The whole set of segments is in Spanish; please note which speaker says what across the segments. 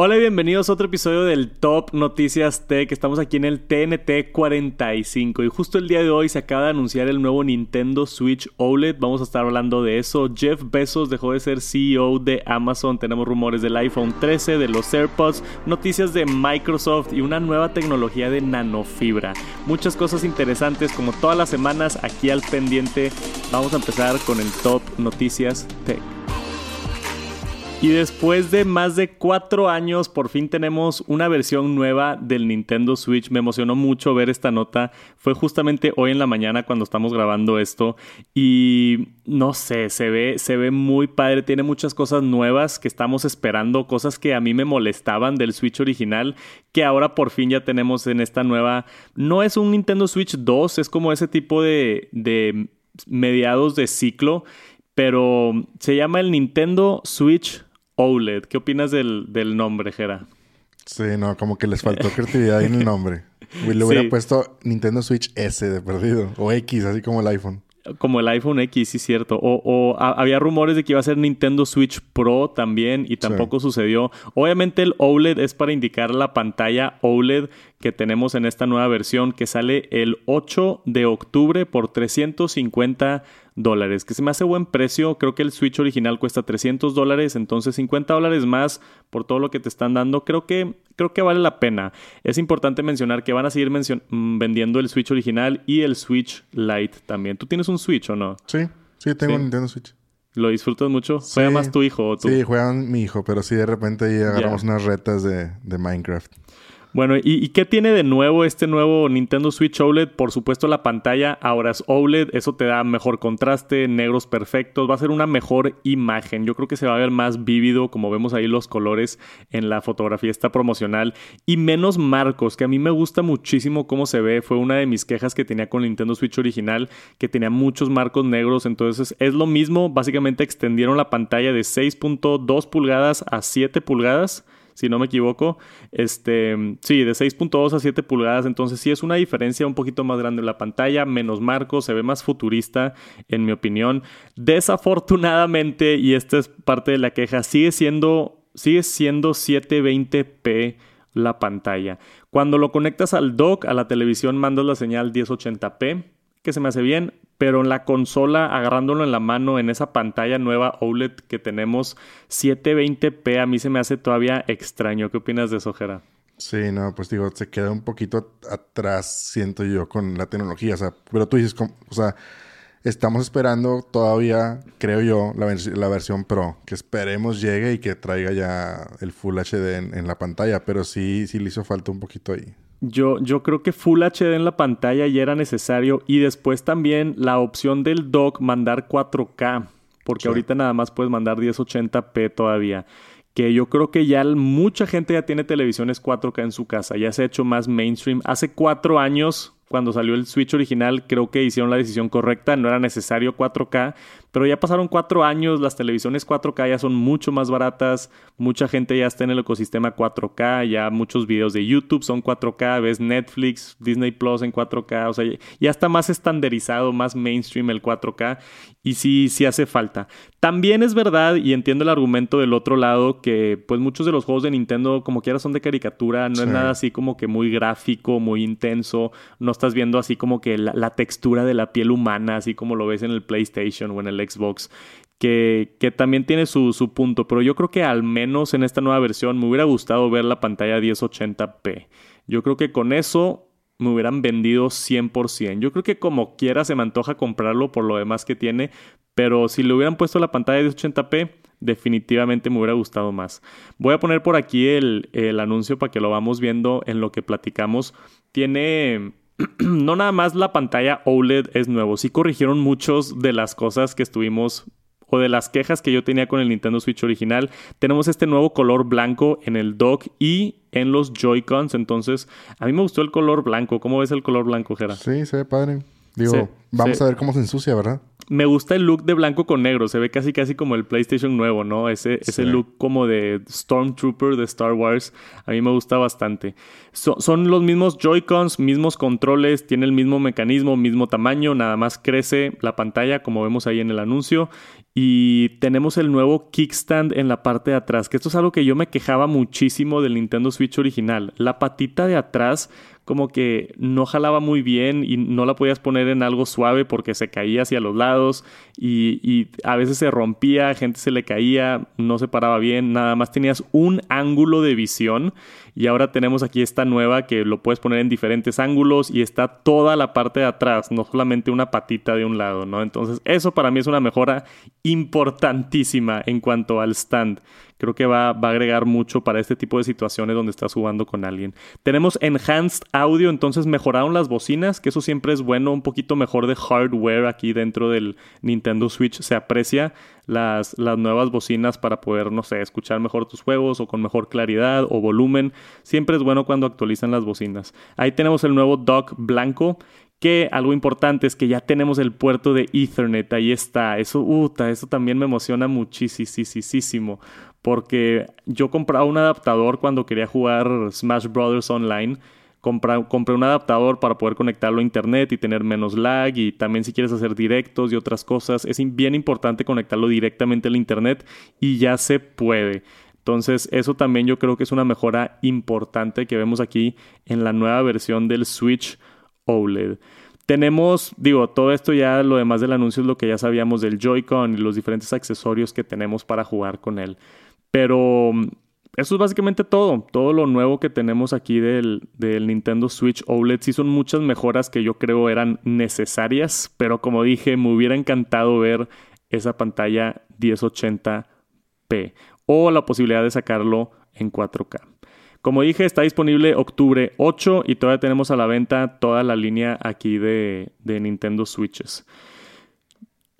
Speaker 1: Hola y bienvenidos a otro episodio del Top Noticias Tech. Estamos aquí en el TNT 45 y justo el día de hoy se acaba de anunciar el nuevo Nintendo Switch OLED. Vamos a estar hablando de eso. Jeff Bezos dejó de ser CEO de Amazon. Tenemos rumores del iPhone 13, de los AirPods, noticias de Microsoft y una nueva tecnología de nanofibra. Muchas cosas interesantes como todas las semanas aquí al pendiente. Vamos a empezar con el Top Noticias Tech. Y después de más de cuatro años, por fin tenemos una versión nueva del Nintendo Switch. Me emocionó mucho ver esta nota. Fue justamente hoy en la mañana cuando estamos grabando esto. Y no sé, se ve, se ve muy padre. Tiene muchas cosas nuevas que estamos esperando, cosas que a mí me molestaban del Switch original, que ahora por fin ya tenemos en esta nueva. No es un Nintendo Switch 2, es como ese tipo de, de mediados de ciclo. Pero se llama el Nintendo Switch OLED. ¿Qué opinas del, del nombre, Jera?
Speaker 2: Sí, no, como que les faltó creatividad en el nombre. Le hubiera puesto Nintendo Switch S de perdido. O X, así como el iPhone.
Speaker 1: Como el iPhone X, sí, cierto. O, había rumores de que iba a ser Nintendo Switch Pro también y tampoco sucedió. Obviamente el OLED es para indicar la pantalla OLED que tenemos en esta nueva versión que sale el 8 de octubre por 350 dólares, que se me hace buen precio. Creo que el Switch original cuesta 300 dólares, entonces 50 dólares más por todo lo que te están dando. Creo que, creo que vale la pena. Es importante mencionar que van a seguir mm, vendiendo el Switch original y el Switch Lite también. ¿Tú tienes un Switch o no?
Speaker 2: Sí, sí, tengo un Nintendo Switch.
Speaker 1: ¿Lo disfrutas mucho? ¿Juega más tu hijo o tú?
Speaker 2: Sí, juega mi hijo, pero sí de repente ahí agarramos unas retas de, de Minecraft.
Speaker 1: Bueno, ¿y, qué tiene de nuevo este nuevo Nintendo Switch OLED? Por supuesto la pantalla ahora es OLED, eso te da mejor contraste, negros perfectos, va a ser una mejor imagen. Yo creo que se va a ver más vívido, como vemos ahí los colores en la fotografía esta promocional, y menos marcos, que a mí me gusta muchísimo cómo se ve. Fue una de mis quejas que tenía con Nintendo Switch original, que tenía muchos marcos negros, entonces es lo mismo, básicamente extendieron la pantalla de 6.2 pulgadas a 7 pulgadas si no me equivoco. Este, sí, de 6.2 a 7 pulgadas, entonces sí es una diferencia un poquito más grande en la pantalla, menos marcos, se ve más futurista en mi opinión. Desafortunadamente, y esta es parte de la queja, sigue siendo sigue siendo 720p la pantalla. Cuando lo conectas al dock, a la televisión, mandas la señal 1080p, que se me hace bien, pero en la consola, agarrándolo en la mano, en esa pantalla nueva OLED que tenemos, 720p, a mí se me hace todavía extraño. ¿Qué opinas de eso, Jera?
Speaker 2: Sí, no, pues digo, se queda un poquito atrás, siento yo, con la tecnología. O sea, pero tú dices, o sea, estamos esperando todavía, creo yo, la, la, versión Pro, que esperemos llegue y que traiga ya el Full HD en, en la pantalla, pero sí, sí le hizo falta un poquito ahí.
Speaker 1: Yo, yo creo que Full HD en la pantalla ya era necesario y después también la opción del dock mandar 4K, porque ahorita nada más puedes mandar 1080p todavía. Que yo creo que ya mucha gente ya tiene televisiones 4K en su casa, ya se ha hecho más mainstream. Hace cuatro años cuando salió el Switch original, creo que hicieron la decisión correcta, no era necesario 4K, pero ya pasaron cuatro años, las televisiones 4K ya son mucho más baratas, mucha gente ya está en el ecosistema 4K, ya muchos videos de YouTube son 4K, ves Netflix, Disney Plus en 4K, o sea, ya está más estandarizado, más mainstream el 4K y sí, sí hace falta. También es verdad, y entiendo el argumento del otro lado, que pues muchos de los juegos de Nintendo como quiera son de caricatura, no es nada así como que muy gráfico, muy intenso, no estás viendo así como que la, textura de la piel humana, así como lo ves en el PlayStation o en el Xbox. Que, que, también tiene su, su, punto, pero yo creo que al menos en esta nueva versión me hubiera gustado ver la pantalla 1080p. Yo creo que con eso me hubieran vendido 100%. Yo creo que como quiera se me antoja comprarlo por lo demás que tiene, pero si le hubieran puesto la pantalla de 1080p, definitivamente me hubiera gustado más. Voy a poner por aquí el, el anuncio para que lo vamos viendo en lo que platicamos. Tiene no nada más la pantalla OLED es nuevo, sí corrigieron muchos de las cosas que estuvimos o de las quejas que yo tenía con el Nintendo Switch original. Tenemos este nuevo color blanco en el dock y en los Joy-Cons. Entonces, a mí me gustó el color blanco. ¿Cómo ves el color blanco, Jera?
Speaker 2: Sí, se ve padre. Digo, vamos a ver cómo se ensucia, ¿verdad?
Speaker 1: Me gusta el look de blanco con negro. Se ve casi casi como el PlayStation nuevo, ¿no? Ese, ese look como de Stormtrooper de Star Wars. A mí me gusta bastante. son los mismos Joy-Cons, mismos controles, tiene el mismo mecanismo, mismo tamaño. Nada más crece la pantalla como vemos ahí en el anuncio. Y tenemos el nuevo kickstand en la parte de atrás, que esto es algo que yo me quejaba muchísimo del Nintendo Switch original. La patita de atrás como que no jalaba muy bien y no la podías poner en algo suave porque se caía hacia los lados y, y, a veces se rompía, gente se le caía, no se paraba bien, nada más tenías un ángulo de visión y ahora tenemos aquí esta nueva que lo puedes poner en diferentes ángulos y está toda la parte de atrás, no solamente una patita de un lado, ¿no? Entonces eso para mí es una mejora importantísima en cuanto al stand. Creo que va, va, a agregar mucho para este tipo de situaciones donde estás jugando con alguien. Tenemos Enhanced Audio, entonces mejoraron las bocinas, que eso siempre es bueno, un poquito mejor de hardware aquí dentro del Nintendo Switch. Se aprecia las, las nuevas bocinas para poder, no sé, escuchar mejor tus juegos o con mejor claridad o volumen. Siempre es bueno cuando actualizan las bocinas. Ahí tenemos el nuevo dock blanco que algo importante es que ya tenemos el puerto de Ethernet, ahí está. Eso, uta, eso también me emociona muchísimo porque yo compraba un adaptador cuando quería jugar Smash Brothers Online. compré un adaptador para poder conectarlo a internet y tener menos lag y también si quieres hacer directos y otras cosas es bien importante conectarlo directamente al internet y ya se puede. Entonces eso también yo creo que es una mejora importante que vemos aquí en la nueva versión del Switch OLED. Tenemos, digo, todo esto ya, lo demás del anuncio es lo que ya sabíamos del Joy-Con y los diferentes accesorios que tenemos para jugar con él. Pero mm, eso es básicamente todo. Todo lo nuevo que tenemos aquí del, del, Nintendo Switch OLED. Sí son muchas mejoras que yo creo eran necesarias. Pero como dije, me hubiera encantado ver esa pantalla 1080p. O la posibilidad de sacarlo en 4K. Como dije, está disponible octubre 8 y todavía tenemos a la venta toda la línea aquí de, de Nintendo Switches.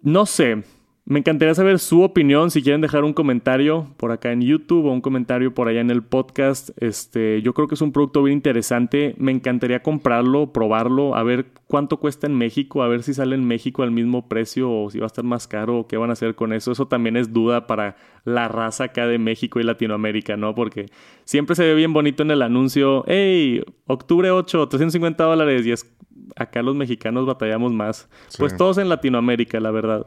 Speaker 1: No sé, me encantaría saber su opinión. Si quieren dejar un comentario por acá en YouTube o un comentario por allá en el podcast. Este, yo creo que es un producto bien interesante. Me encantaría comprarlo, probarlo, a ver cuánto cuesta en México, a ver si sale en México al mismo precio o si va a estar más caro o qué van a hacer con eso. Eso también es duda para la raza acá de México y Latinoamérica, ¿no? Porque siempre se ve bien bonito en el anuncio. ¡Hey! Octubre 8, 350 dólares y es acá los mexicanos batallamos más. Pues todos en Latinoamérica, la verdad,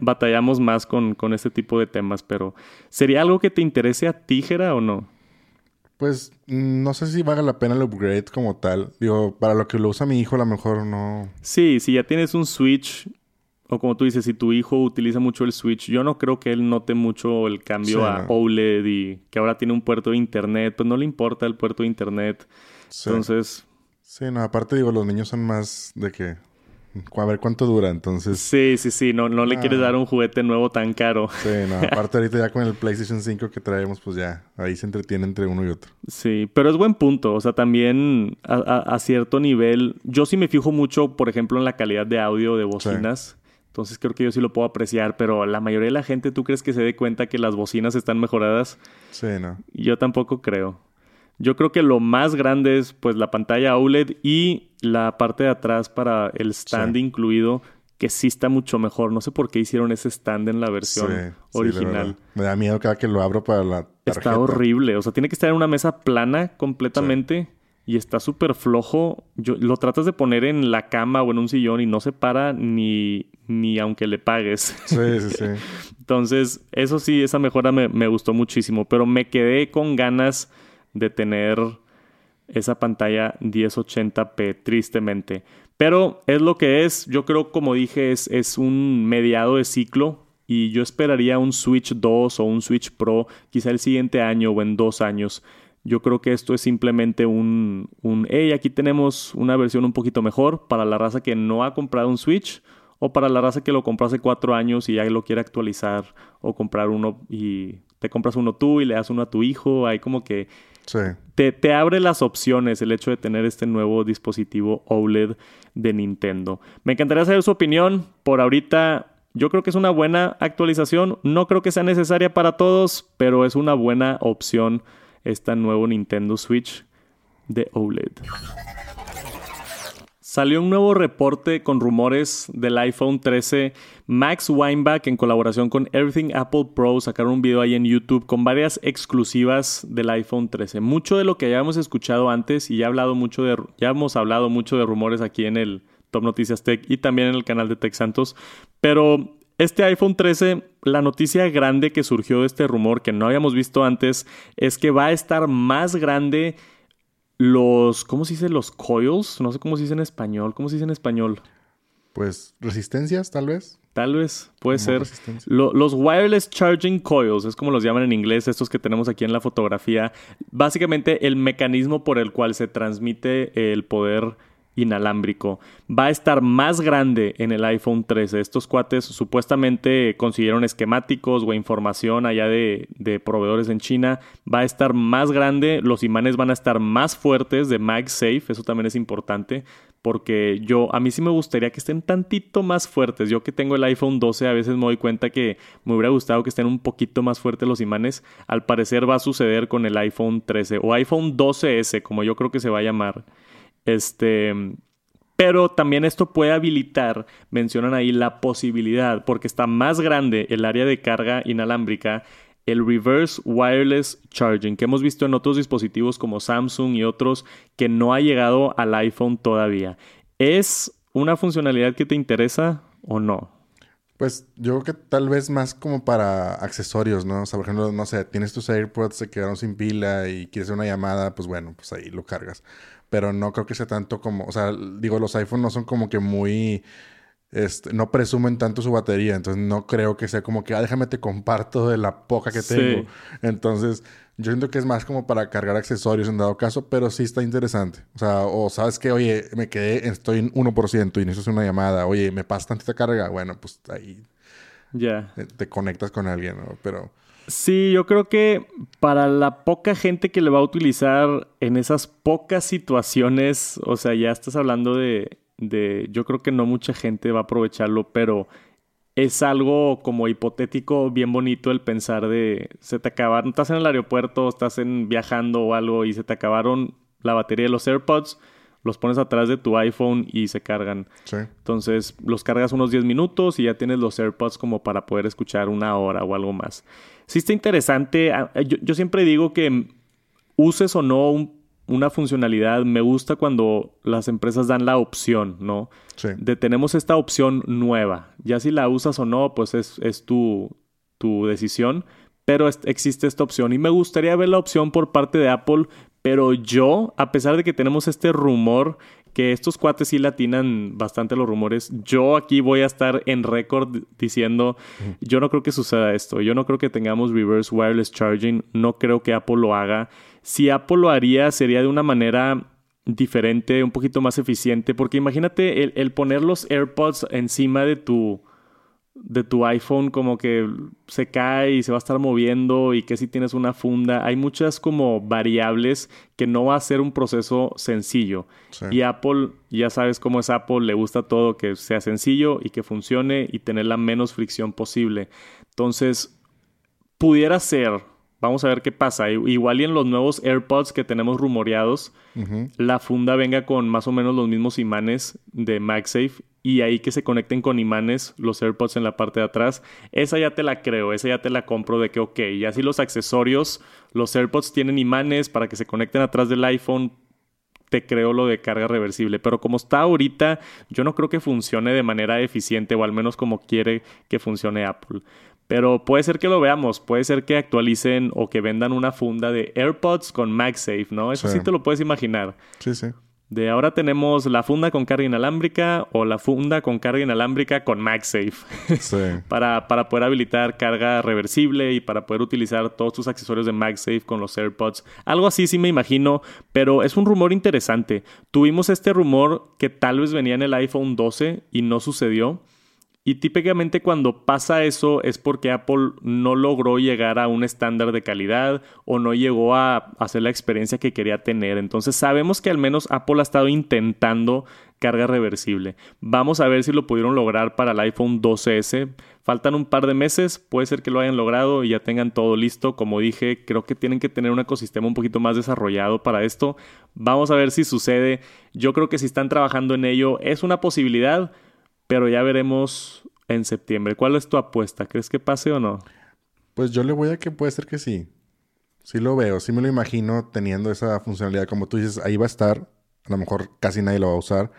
Speaker 1: batallamos más con, con, este tipo de temas, pero ¿sería algo que te interese a ti, o no?
Speaker 2: Pues no sé si valga la pena el upgrade como tal. Digo, para lo que lo usa mi hijo, a lo mejor no.
Speaker 1: Sí, si ya tienes un Switch, o como tú dices, si tu hijo utiliza mucho el Switch, yo no creo que él note mucho el cambio a OLED y que ahora tiene un puerto de internet, pues no le importa el puerto de internet. Entonces,
Speaker 2: Sí, no, aparte digo, los niños son más de que a ver cuánto dura, entonces.
Speaker 1: Sí, sí, sí, no, no le quieres dar un juguete nuevo tan caro.
Speaker 2: Sí, no, aparte ahorita ya con el PlayStation 5 que traemos, pues ya, ahí se entretiene entre uno y otro.
Speaker 1: Sí, pero es buen punto, o sea, también a, cierto nivel, yo sí me fijo mucho, por ejemplo, en la calidad de audio de bocinas. Entonces creo que yo sí lo puedo apreciar, pero la mayoría de la gente, ¿tú crees que se dé cuenta que las bocinas están mejoradas?
Speaker 2: Sí, no.
Speaker 1: Yo tampoco creo. Yo creo que lo más grande es pues la pantalla OLED y la parte de atrás para el stand incluido, que sí está mucho mejor. No sé por qué hicieron ese stand en la versión original.
Speaker 2: Me da miedo cada que lo abro para la tarjeta.
Speaker 1: Está horrible. O sea, tiene que estar en una mesa plana completamente. Y está súper flojo. Yo, lo tratas de poner en la cama o en un sillón y no se para ni, ni aunque le pagues.
Speaker 2: Sí, sí, sí.
Speaker 1: Entonces, eso sí, esa mejora me, me gustó muchísimo. Pero me quedé con ganas de tener esa pantalla 1080p, tristemente. Pero es lo que es, yo creo, como dije, es, es un mediado de ciclo y yo esperaría un Switch 2 o un Switch Pro quizá el siguiente año o en dos años. Yo creo que esto es simplemente un, un, hey, aquí tenemos una versión un poquito mejor para la raza que no ha comprado un Switch o para la raza que lo compró hace cuatro años y ya lo quiere actualizar o comprar uno y te compras uno tú y le das uno a tu hijo. Hay como que te, abre las opciones el hecho de tener este nuevo dispositivo OLED de Nintendo. Me encantaría saber su opinión. Por ahorita yo creo que es una buena actualización. No creo que sea necesaria para todos, pero es una buena opción este nuevo Nintendo Switch de OLED. Salió un nuevo reporte con rumores del iPhone 13. Max Weinbach, en colaboración con Everything Apple Pro, sacaron un video ahí en YouTube con varias exclusivas del iPhone 13. Mucho de lo que ya escuchado antes y ya, hablado mucho de, ya hemos hablado mucho de rumores aquí en el Top Noticias Tech y también en el canal de Tech Santos. Pero este iPhone 13, la noticia grande que surgió de este rumor que no habíamos visto antes es que va a estar más grande los, ¿cómo se dice? Los coils, no sé cómo se dice en español, ¿cómo se dice en español?
Speaker 2: Pues resistencias, tal vez.
Speaker 1: Tal vez, puede ser. los wireless charging coils, es como los llaman en inglés, estos que tenemos aquí en la fotografía. Básicamente el mecanismo por el cual se transmite el poder inalámbrico. Va a estar más grande en el iPhone 13. Estos cuates supuestamente consiguieron esquemáticos o información allá de, de, proveedores en China. Va a estar más grande, los imanes van a estar más fuertes de MagSafe, eso también es importante. Porque yo, a mí sí me gustaría que estén tantito más fuertes. Yo que tengo el iPhone 12, a veces me doy cuenta que me hubiera gustado que estén un poquito más fuertes los imanes. Al parecer va a suceder con el iPhone 13 o iPhone 12S, como yo creo que se va a llamar. Este, pero también esto puede habilitar, mencionan ahí la posibilidad, porque está más grande el área de carga inalámbrica, el reverse wireless charging, que hemos visto en otros dispositivos como Samsung y otros que no ha llegado al iPhone todavía. ¿Es una funcionalidad que te interesa o no?
Speaker 2: Pues yo creo que tal vez más como para accesorios, ¿no? O sea, por ejemplo, no sé, tienes tus AirPods, se quedaron sin pila y quieres una llamada, pues bueno, pues ahí lo cargas pero no creo que sea tanto como, o sea, digo, los iPhones no son como que muy, este, no presumen tanto su batería, entonces no creo que sea como que, ah, déjame te comparto de la poca que tengo. Entonces, yo siento que es más como para cargar accesorios en dado caso, pero sí está interesante. O sea, o sabes que, oye, me quedé, estoy en 1% y necesito una llamada, oye, me pasa tantita carga, bueno, pues ahí
Speaker 1: ya
Speaker 2: te conectas con alguien, ¿no? Pero...
Speaker 1: Sí, yo creo que para la poca gente que le va a utilizar en esas pocas situaciones, o sea, ya estás hablando de, de, yo creo que no mucha gente va a aprovecharlo, pero es algo como hipotético, bien bonito el pensar de, se te acabaron, estás en el aeropuerto, estás en, viajando o algo y se te acabaron la batería de los AirPods, los pones atrás de tu iPhone y se cargan.
Speaker 2: Sí.
Speaker 1: Entonces los cargas unos 10 minutos y ya tienes los AirPods como para poder escuchar una hora o algo más sí está interesante. Yo, siempre digo que uses o no una funcionalidad, me gusta cuando las empresas dan la opción, ¿no?
Speaker 2: Sí.
Speaker 1: De tenemos esta opción nueva. Ya si la usas o no, pues es, es tu, tu decisión. Pero existe esta opción. Y me gustaría ver la opción por parte de Apple. Pero yo, a pesar de que tenemos este rumor que estos cuates sí latinan bastante los rumores. Yo aquí voy a estar en récord diciendo, yo no creo que suceda esto, yo no creo que tengamos reverse wireless charging, no creo que Apple lo haga. Si Apple lo haría sería de una manera diferente, un poquito más eficiente, porque imagínate el, el poner los AirPods encima de tu de tu iPhone como que se cae y se va a estar moviendo y que si tienes una funda. Hay muchas como variables que no va a ser un proceso sencillo. Y Apple, ya sabes cómo es Apple, le gusta todo que sea sencillo y que funcione y tener la menos fricción posible. Entonces, pudiera ser, vamos a ver qué pasa. Igual y en los nuevos AirPods que tenemos rumoreados, la funda venga con más o menos los mismos imanes de MagSafe y ahí que se conecten con imanes los AirPods en la parte de atrás. Esa ya te la creo, esa ya te la compro de que, ok, y así los accesorios, los AirPods tienen imanes para que se conecten atrás del iPhone. Te creo lo de carga reversible, pero como está ahorita, yo no creo que funcione de manera eficiente o al menos como quiere que funcione Apple. Pero puede ser que lo veamos, puede ser que actualicen o que vendan una funda de AirPods con MagSafe, ¿no? Eso sí te lo puedes imaginar.
Speaker 2: Sí, sí.
Speaker 1: De ahora tenemos la funda con carga inalámbrica o la funda con carga inalámbrica con MagSafe.
Speaker 2: Sí.
Speaker 1: para, para poder habilitar carga reversible y para poder utilizar todos tus accesorios de MagSafe con los AirPods. Algo así sí me imagino, pero es un rumor interesante. Tuvimos este rumor que tal vez venía en el iPhone 12 y no sucedió. Y típicamente cuando pasa eso es porque Apple no logró llegar a un estándar de calidad o no llegó a hacer la experiencia que quería tener. Entonces sabemos que al menos Apple ha estado intentando carga reversible. Vamos a ver si lo pudieron lograr para el iPhone 12S. Faltan un par de meses, puede ser que lo hayan logrado y ya tengan todo listo. Como dije, creo que tienen que tener un ecosistema un poquito más desarrollado para esto. Vamos a ver si sucede. Yo creo que si están trabajando en ello es una posibilidad pero ya veremos en septiembre. ¿Cuál es tu apuesta? ¿Crees que pase o no?
Speaker 2: Pues yo le voy a que puede ser que sí. Sí lo veo, sí me lo imagino teniendo esa funcionalidad. Como tú dices, ahí va a estar. A lo mejor casi nadie lo va a usar.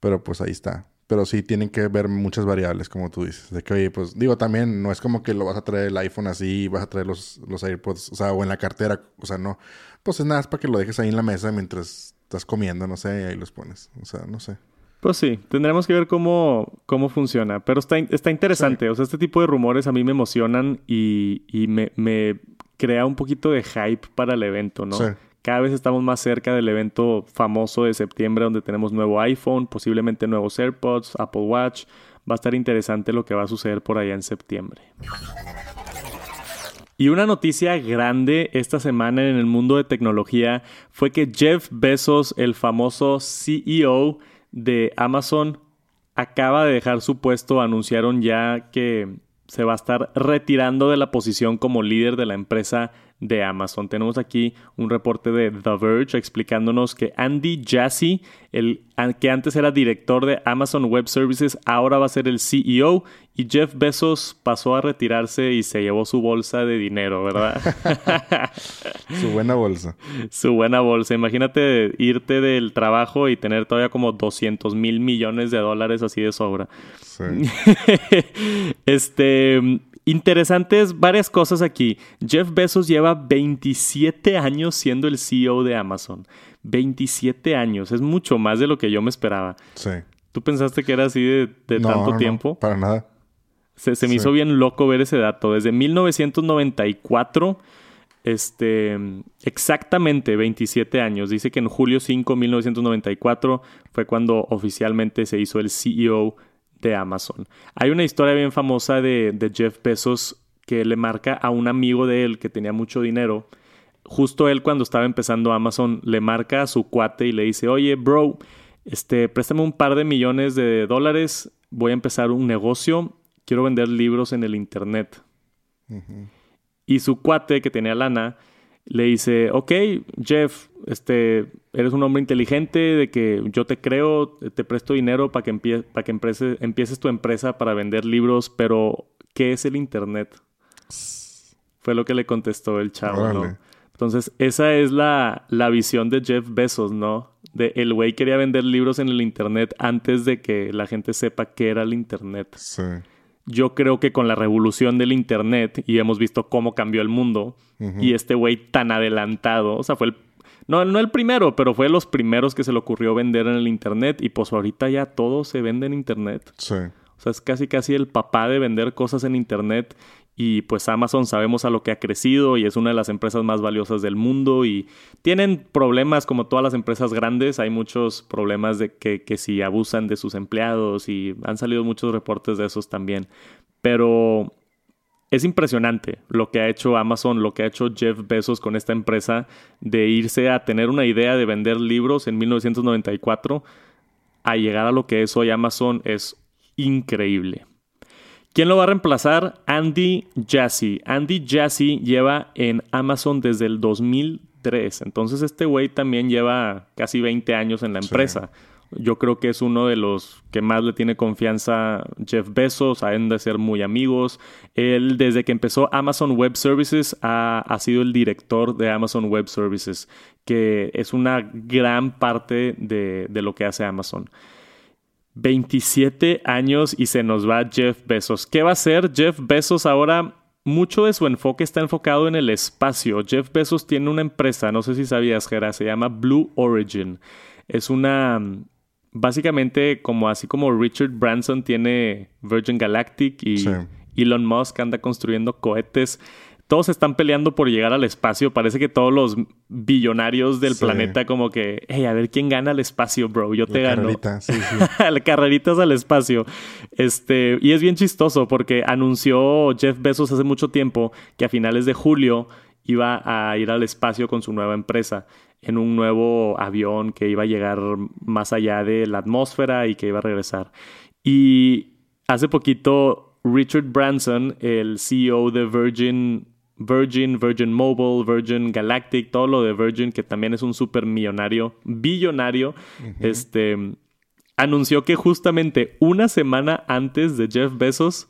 Speaker 2: Pero pues ahí está. pero sí tienen que ver muchas variables, como tú dices. De que, oye, pues digo, también no es como que lo vas a traer el iPhone así, vas a traer los, los AirPods, o sea, o en la cartera, o sea, no. Pues es nada, es para que lo dejes ahí en la mesa mientras estás comiendo, no sé, y ahí los pones. O sea, no sé.
Speaker 1: Pues sí, tendremos que ver cómo, cómo funciona. Pero está, está interesante. O sea, este tipo de rumores a mí me emocionan y, y me, me, crea un poquito de hype para el evento, ¿no? Sí. Cada vez estamos más cerca del evento famoso de septiembre donde tenemos nuevo iPhone, posiblemente nuevos AirPods, Apple Watch. Va a estar interesante lo que va a suceder por allá en septiembre. Y una noticia grande esta semana en el mundo de tecnología fue que Jeff Bezos, el famoso CEO de Amazon, acaba de dejar su puesto. Anunciaron ya que se va a estar retirando de la posición como líder de la empresa de Amazon. Tenemos aquí un reporte de The Verge explicándonos que Andy Jassy, el que antes era director de Amazon Web Services, ahora va a ser el CEO y Jeff Bezos pasó a retirarse y se llevó su bolsa de dinero, ¿verdad?
Speaker 2: su buena bolsa.
Speaker 1: Su buena bolsa. Imagínate irte del trabajo y tener todavía como 200 mil millones de dólares así de sobra. Sí. este Interesantes varias cosas aquí. Jeff Bezos lleva 27 años siendo el CEO de Amazon. 27 años. Es mucho más de lo que yo me esperaba.
Speaker 2: Sí.
Speaker 1: ¿Tú pensaste que era así de, tanto tiempo?
Speaker 2: para nada.
Speaker 1: Se, me hizo bien loco ver ese dato. Desde 1994, este, exactamente 27 años. Dice que en julio 5, 1994 fue cuando oficialmente se hizo el CEO de Amazon. Hay una historia bien famosa de, Jeff Bezos que le marca a un amigo de él que tenía mucho dinero. Justo él cuando estaba empezando Amazon le marca a su cuate y le dice, oye, bro, este, préstame un par de millones de dólares, voy a empezar un negocio, quiero vender libros en el Internet. Y su cuate que tenía lana le dice, ok, Jeff, este, eres un hombre inteligente, de que yo te creo, te presto dinero para que, para que empieces tu empresa para vender libros, pero ¿qué es el Internet? Fue lo que le contestó el chavo, ¿no? Entonces, esa es la, la, visión de Jeff Bezos, ¿no? De el güey quería vender libros en el Internet antes de que la gente sepa qué era el Internet.
Speaker 2: Sí
Speaker 1: yo creo que con la revolución del Internet, y hemos visto cómo cambió el mundo, y este güey tan adelantado, o sea, fue el... No, no el primero, pero fue los primeros que se le ocurrió vender en el Internet, y pues ahorita ya todo se vende en Internet.
Speaker 2: Sí.
Speaker 1: O sea, es casi casi el papá de vender cosas en Internet y pues Amazon sabemos a lo que ha crecido y es una de las empresas más valiosas del mundo y tienen problemas como todas las empresas grandes, hay muchos problemas de que, que si abusan de sus empleados y han salido muchos reportes de esos también. Pero es impresionante lo que ha hecho Amazon, lo que ha hecho Jeff Bezos con esta empresa de irse a tener una idea de vender libros en 1994 a llegar a lo que es hoy Amazon es increíble. ¿Quién lo va a reemplazar? Andy Jassy. Andy Jassy lleva en Amazon desde el 2003. Entonces este güey también lleva casi 20 años en la empresa. Yo creo que es uno de los que más le tiene confianza Jeff Bezos, han de ser muy amigos. Él, desde que empezó Amazon Web Services, ha, sido el director de Amazon Web Services, que es una gran parte de, de lo que hace Amazon. 27 años y se nos va Jeff Bezos. ¿Qué va a hacer Jeff Bezos ahora? Mucho de su enfoque está enfocado en el espacio. Jeff Bezos tiene una empresa, no sé si sabías, Gera, se llama Blue Origin. Es una, básicamente como así como Richard Branson tiene Virgin Galactic y Elon Musk anda construyendo cohetes todos están peleando por llegar al espacio. Parece que todos los billonarios del planeta como que, hey, a ver quién gana el espacio, bro. Yo te gano.
Speaker 2: sí, sí.
Speaker 1: Carreritas al espacio. Este, y es bien chistoso porque anunció Jeff Bezos hace mucho tiempo que a finales de julio iba a ir al espacio con su nueva empresa en un nuevo avión que iba a llegar más allá de la atmósfera y que iba a regresar. Y hace poquito Richard Branson, el CEO de Virgin Virgin, Virgin Mobile, Virgin Galactic, todo lo de Virgin, que también es un super millonario, billonario, este, anunció que justamente una semana antes de Jeff Bezos,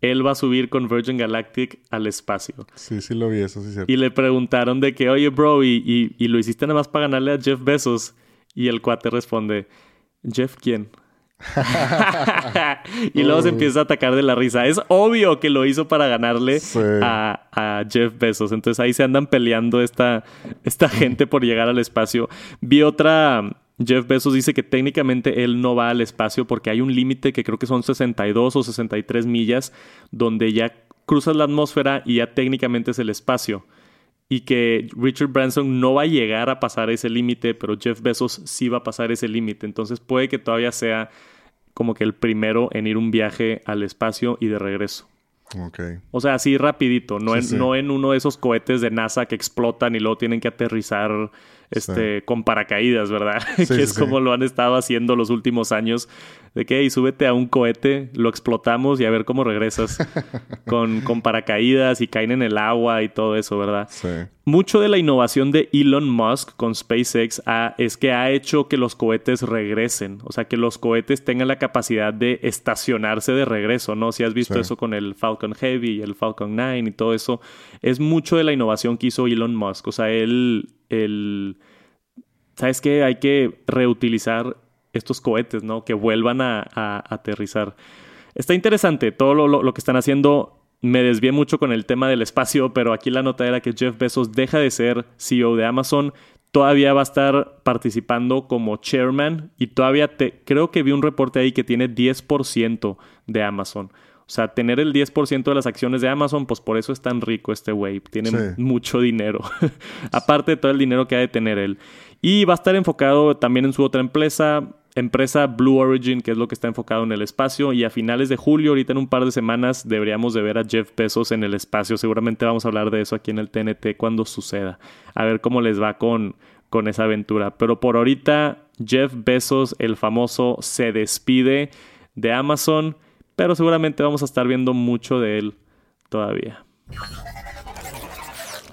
Speaker 1: él va a subir con Virgin Galactic al espacio.
Speaker 2: Sí, sí lo vi, eso sí es cierto.
Speaker 1: Y le preguntaron de que, oye, bro, y, y, lo hiciste nada más para ganarle a Jeff Bezos. Y el cuate responde, ¿Jeff quién? y luego se empieza a atacar de la risa. Es obvio que lo hizo para ganarle a, Jeff Bezos. Entonces ahí se andan peleando esta, esta gente por llegar al espacio. Vi otra. Jeff Bezos dice que técnicamente él no va al espacio porque hay un límite que creo que son 62 o 63 millas donde ya cruzas la atmósfera y ya técnicamente es el espacio y que Richard Branson no va a llegar a pasar ese límite, pero Jeff Bezos sí va a pasar ese límite. Entonces puede que todavía sea como que el primero en ir un viaje al espacio y de regreso.
Speaker 2: Okay.
Speaker 1: O sea, así rapidito, no, en, no en uno de esos cohetes de NASA que explotan y luego tienen que aterrizar este, con paracaídas, ¿verdad? que es como lo han estado haciendo los últimos años. De que, y súbete a un cohete, lo explotamos y a ver cómo regresas con, con paracaídas y caen en el agua y todo eso, ¿verdad?
Speaker 2: Sí.
Speaker 1: Mucho de la innovación de Elon Musk con SpaceX es que ha hecho que los cohetes regresen, o sea, que los cohetes tengan la capacidad de estacionarse de regreso, ¿no? Si has visto eso con el Falcon Heavy y el Falcon 9 y todo eso, es mucho de la innovación que hizo Elon Musk, o sea, él el... ¿Sabes qué? Hay que reutilizar estos cohetes, ¿no? Que vuelvan a, aterrizar. Está interesante todo lo, que están haciendo. Me desvié mucho con el tema del espacio, pero aquí la nota era que Jeff Bezos deja de ser CEO de Amazon. Todavía va a estar participando como chairman y todavía te, creo que vi un reporte ahí que tiene 10% de Amazon. O sea, tener el 10% de las acciones de Amazon, pues por eso es tan rico este güey. Tiene mucho dinero. Aparte de todo el dinero que ha de tener él. Y va a estar enfocado también en su otra empresa, empresa Blue Origin, que es lo que está enfocado en el espacio. Y a finales de julio, ahorita en un par de semanas, deberíamos de ver a Jeff Bezos en el espacio. Seguramente vamos a hablar de eso aquí en el TNT cuando suceda. A ver cómo les va con, con esa aventura. Pero por ahorita, Jeff Bezos, el famoso, se despide de Amazon pero seguramente vamos a estar viendo mucho de él todavía.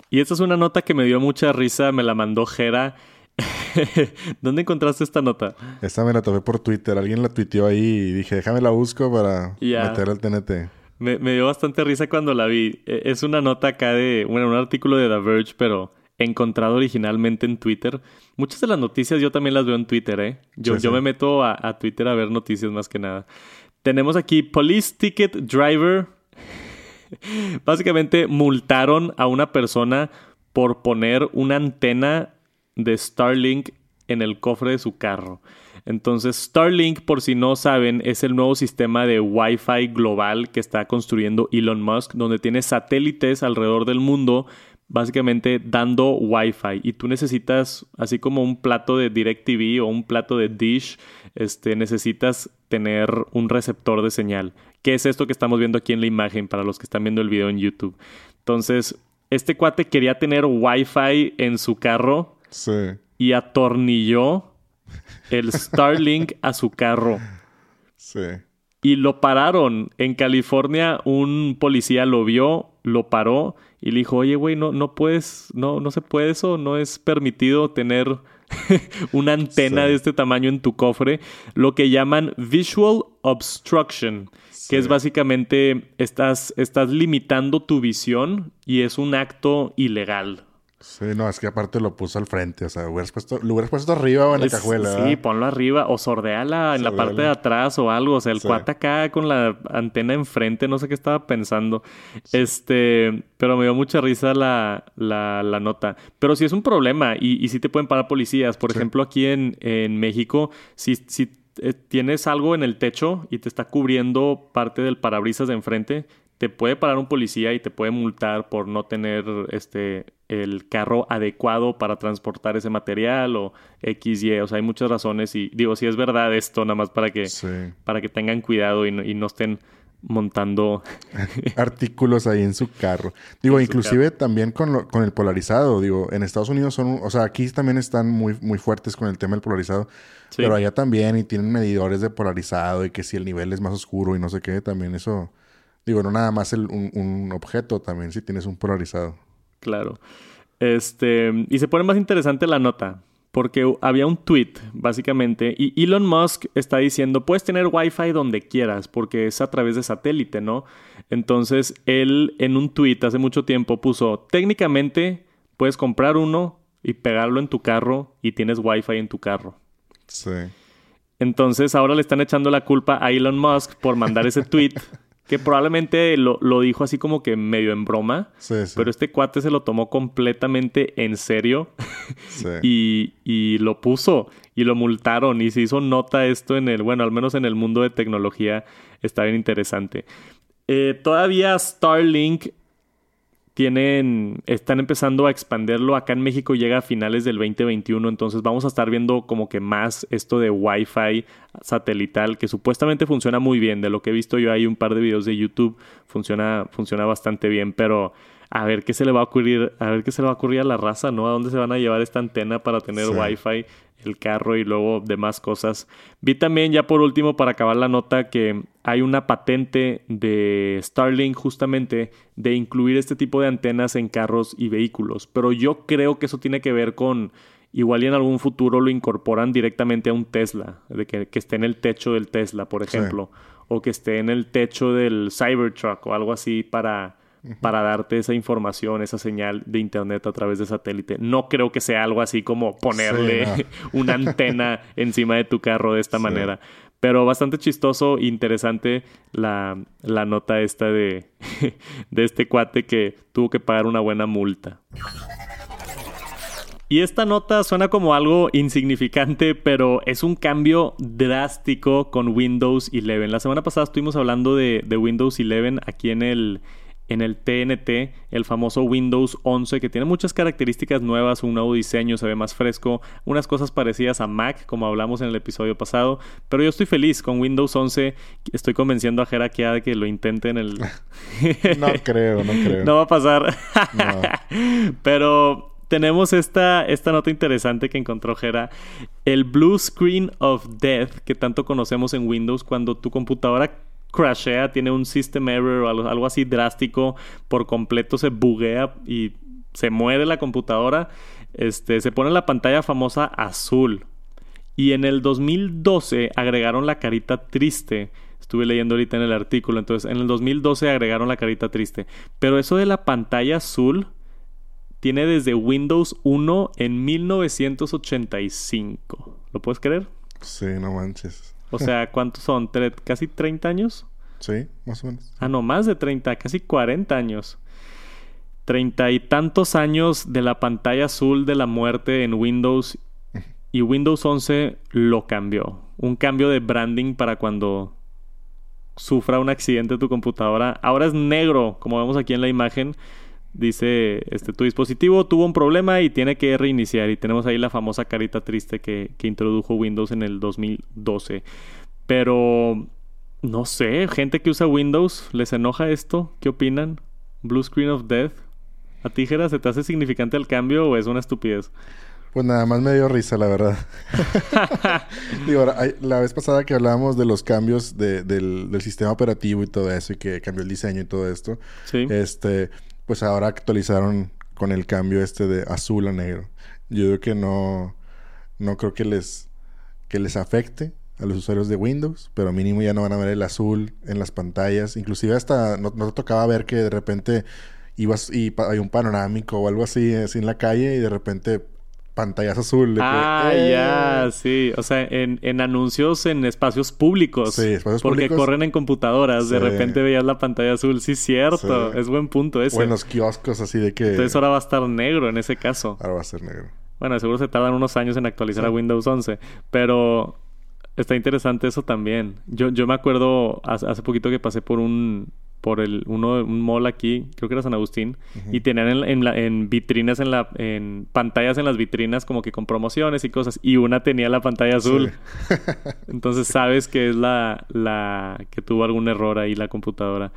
Speaker 1: Y esta es una nota que me dio mucha risa, me la mandó Jera. ¿Dónde encontraste esta nota?
Speaker 2: Esta me la tomé por Twitter, alguien la tuiteó ahí y dije, déjame la busco para meter al TNT.
Speaker 1: Me, me, dio bastante risa cuando la vi. E, es una nota acá de, bueno, un artículo de The Verge, pero encontrado originalmente en Twitter. Muchas de las noticias yo también las veo en Twitter, ¿eh? Yo, yo me meto a Twitter a ver noticias más que nada. Tenemos aquí Police Ticket Driver. Básicamente multaron a una persona por poner una antena de Starlink en el cofre de su carro. Entonces, Starlink, por si no saben, es el nuevo sistema de Wi-Fi global que está construyendo Elon Musk, donde tiene satélites alrededor del mundo básicamente dando Wi-Fi y tú necesitas, así como un plato de DirecTV o un plato de Dish, este, necesitas tener un receptor de señal. ¿Qué es esto que estamos viendo aquí en la imagen para los que están viendo el video en YouTube? Entonces, este cuate quería tener Wi-Fi en su carro y atornilló el Starlink a su carro.
Speaker 2: Sí.
Speaker 1: Y lo pararon. En California un policía lo vio, lo paró y le dijo, oye, güey, no, no puedes, no, no se puede eso, no es permitido tener una antena de este tamaño en tu cofre, lo que llaman visual obstruction, que es básicamente estás, estás limitando tu visión y es un acto ilegal.
Speaker 2: Sí, no, es que aparte lo puso al frente, o sea, lo hubieras puesto, arriba o en la cajuela.
Speaker 1: Sí, ponlo arriba o sordeala en la parte de atrás o algo, o sea, el cuate acá con la antena enfrente, no sé qué estaba pensando. Este, pero me dio mucha risa la, la, nota. Pero sí es un problema y, y sí te pueden parar policías. Por ejemplo, aquí en, en México, si, si eh, tienes algo en el techo y te está cubriendo parte del parabrisas de enfrente, te puede parar un policía y te puede multar por no tener este el carro adecuado para transportar ese material o X, Y, o sea, hay muchas razones y digo, si es verdad esto, nada más para que, para que tengan cuidado y no, y no estén montando
Speaker 2: artículos ahí en su carro. Digo, inclusive también con, lo, con el polarizado, digo, en Estados Unidos son, o sea, aquí también están muy, muy fuertes con el tema del polarizado, pero allá también y tienen medidores de polarizado y que si el nivel es más oscuro y no sé qué, también eso, digo, no nada más el, un, un objeto, también si tienes un polarizado.
Speaker 1: Claro. Este, y se pone más interesante la nota, porque había un tweet, básicamente, y Elon Musk está diciendo, puedes tener Wi-Fi donde quieras, porque es a través de satélite, ¿no? Entonces, él en un tweet hace mucho tiempo puso, técnicamente puedes comprar uno y pegarlo en tu carro y tienes Wi-Fi en tu carro.
Speaker 2: Sí.
Speaker 1: Entonces ahora le están echando la culpa a Elon Musk por mandar ese tweet. que probablemente lo, lo, dijo así como que medio en broma.
Speaker 2: Sí, sí.
Speaker 1: Pero este cuate se lo tomó completamente en serio.
Speaker 2: Sí.
Speaker 1: y, y lo puso. Y lo multaron. Y se hizo nota esto en el. Bueno, al menos en el mundo de tecnología. Está bien interesante. Eh, todavía Starlink tienen, están empezando a expandirlo. Acá en México llega a finales del 2021, entonces vamos a estar viendo como que más esto de Wi-Fi satelital, que supuestamente funciona muy bien. De lo que he visto yo hay un par de videos de YouTube, funciona, funciona bastante bien, pero a ver qué se le va a ocurrir, a ver qué se le va a ocurrir a la raza, ¿no? ¿A dónde se van a llevar esta antena para tener
Speaker 2: Sí.
Speaker 1: Wi-Fi? el carro y luego demás cosas. Vi también ya por último para acabar la nota que hay una patente de Starlink justamente de incluir este tipo de antenas en carros y vehículos, pero yo creo que eso tiene que ver con igual y en algún futuro lo incorporan directamente a un Tesla, de que, que esté en el techo del Tesla, por
Speaker 2: Sí.
Speaker 1: ejemplo, o que esté en el techo del Cybertruck o algo así para para darte esa información, esa señal de internet a través de satélite. No creo que sea algo así como ponerle
Speaker 2: Sí,
Speaker 1: una antena encima de tu carro de esta
Speaker 2: Sí.
Speaker 1: manera. Pero bastante chistoso e interesante la, la nota esta de, de este cuate que tuvo que pagar una buena multa. Y esta nota suena como algo insignificante, pero es un cambio drástico con Windows 11. La semana pasada estuvimos hablando de, de Windows 11 aquí en el, en el TNT, el famoso Windows 11, que tiene muchas características nuevas, un nuevo diseño, se ve más fresco, unas cosas parecidas a Mac, como hablamos en el episodio pasado. Pero yo estoy feliz con Windows 11. Estoy convenciendo a Jera que que lo intente en el...
Speaker 2: No creo, no creo.
Speaker 1: No va a pasar.
Speaker 2: No.
Speaker 1: Pero tenemos esta, esta nota interesante que encontró Jera. El Blue Screen of Death, que tanto conocemos en Windows, cuando tu computadora crashea, tiene un system error o algo, así drástico, por completo se buguea y se muere la computadora, este, se pone la pantalla famosa azul. Y en el 2012 agregaron la carita triste. Estuve leyendo ahorita en el artículo. Entonces, en el 2012 agregaron la carita triste. Pero eso de la pantalla azul tiene desde Windows 1 en 1985. ¿Lo puedes creer?
Speaker 2: Sí, no manches.
Speaker 1: O sea, ¿cuántos son? ¿Casi 30 años?
Speaker 2: Sí, más o menos.
Speaker 1: Ah, no, más de 30, casi 40 años. Treinta y tantos años de la pantalla azul de la muerte en Windows y Windows 11 lo cambió. Un cambio de branding para cuando sufra un accidente tu computadora. Ahora es negro, como vemos aquí en la imagen. Dice, este, tu dispositivo tuvo un problema y tiene que reiniciar. Y tenemos ahí la famosa carita triste que, que introdujo Windows en el 2012. Pero, no sé, gente que usa Windows, ¿les enoja esto? ¿Qué opinan? Blue Screen of Death. ¿A ti, Jera, se te hace significante el cambio o es una estupidez?
Speaker 2: Pues nada más me dio risa, la verdad. Digo, la vez pasada que hablábamos de los cambios de- del, del sistema operativo y todo eso, y que cambió el diseño y todo esto,
Speaker 1: Sí.
Speaker 2: este, pues ahora actualizaron con el cambio este de azul a negro. Yo creo que no, no creo que les, que les afecte a los usuarios de Windows, pero mínimo ya no van a ver el azul en las pantallas. Inclusive hasta no, te tocaba ver que de repente ibas y hay un panorámico o algo así, así en la calle y de repente pantallas azul. de que,
Speaker 1: Ah,
Speaker 2: ¡eh!
Speaker 1: ya, sí. O sea, en, en anuncios en espacios públicos.
Speaker 2: Sí, espacios
Speaker 1: porque
Speaker 2: públicos.
Speaker 1: corren en computadoras. De repente veías la pantalla azul. Sí, cierto.
Speaker 2: Sí.
Speaker 1: Es buen punto ese.
Speaker 2: O en los kioscos así de que...
Speaker 1: Entonces ahora va a estar negro en ese caso.
Speaker 2: Ahora va a ser negro.
Speaker 1: Bueno, seguro se tardan unos años en actualizar
Speaker 2: Sí.
Speaker 1: a Windows 11. Pero está interesante eso también. Yo, yo me acuerdo hace, hace poquito que pasé por un por el uno un mall aquí, creo que era San Agustín, y tenían en, en, la- en vitrinas en la en pantallas en las vitrinas como que con promociones y cosas y una tenía la pantalla azul.
Speaker 2: Sí.
Speaker 1: Entonces sabes que es la la que tuvo algún error ahí la computadora.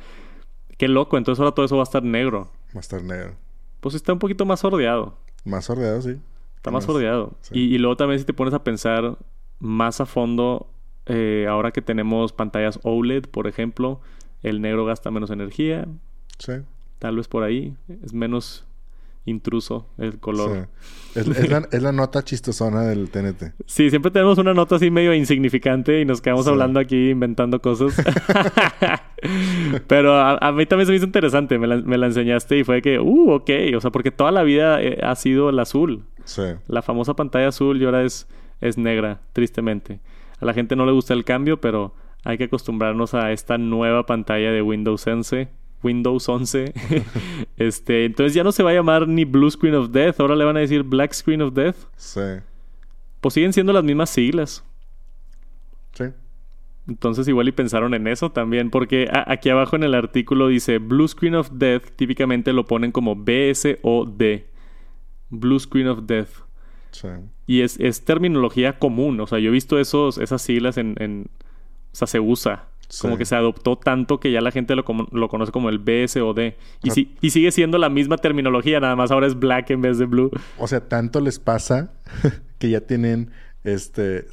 Speaker 1: Qué loco, entonces ahora todo eso va a estar negro.
Speaker 2: Va a estar negro.
Speaker 1: Pues está un poquito más sordeado.
Speaker 2: Más sordeado, sí.
Speaker 1: Está más
Speaker 2: Más-
Speaker 1: sordeado.
Speaker 2: sí.
Speaker 1: Y, y luego también si te pones a pensar más a fondo, eh, ahora que tenemos pantallas OLED, por ejemplo, el negro gasta menos energía,
Speaker 2: Sí.
Speaker 1: tal vez por ahí, es menos intruso el color.
Speaker 2: Sí. Es, es la, es la nota chistosona del TNT.
Speaker 1: Sí, siempre tenemos una nota así medio insignificante y nos quedamos
Speaker 2: Sí.
Speaker 1: hablando aquí inventando cosas. Pero a, a mí también se me hizo interesante, me la, me la enseñaste y fue que, uh, ok, o sea, porque toda la vida eh, ha sido el azul.
Speaker 2: Sí.
Speaker 1: La famosa pantalla azul y ahora es, es negra, tristemente. A la gente no le gusta el cambio, pero hay que acostumbrarnos a esta nueva pantalla de Windows 11. Windows 11. este, entonces ya no se va a llamar ni Blue Screen of Death, ahora le van a decir Black Screen of Death.
Speaker 2: Sí.
Speaker 1: Pues siguen siendo las mismas siglas.
Speaker 2: Sí.
Speaker 1: Entonces igual y pensaron en eso también, porque aquí abajo en el artículo dice Blue Screen of Death, típicamente lo ponen como BSOD. Blue Screen of Death.
Speaker 2: Sí.
Speaker 1: Y es, es, terminología común, o sea, yo he visto esos, esas siglas en, sea, se usa. Como que se adoptó tanto que ya la gente lo, lo conoce como el BSOD. Y, si, y sigue siendo la misma terminología, nada más ahora es black en vez de blue.
Speaker 2: O sea, tanto les pasa que ya tienen este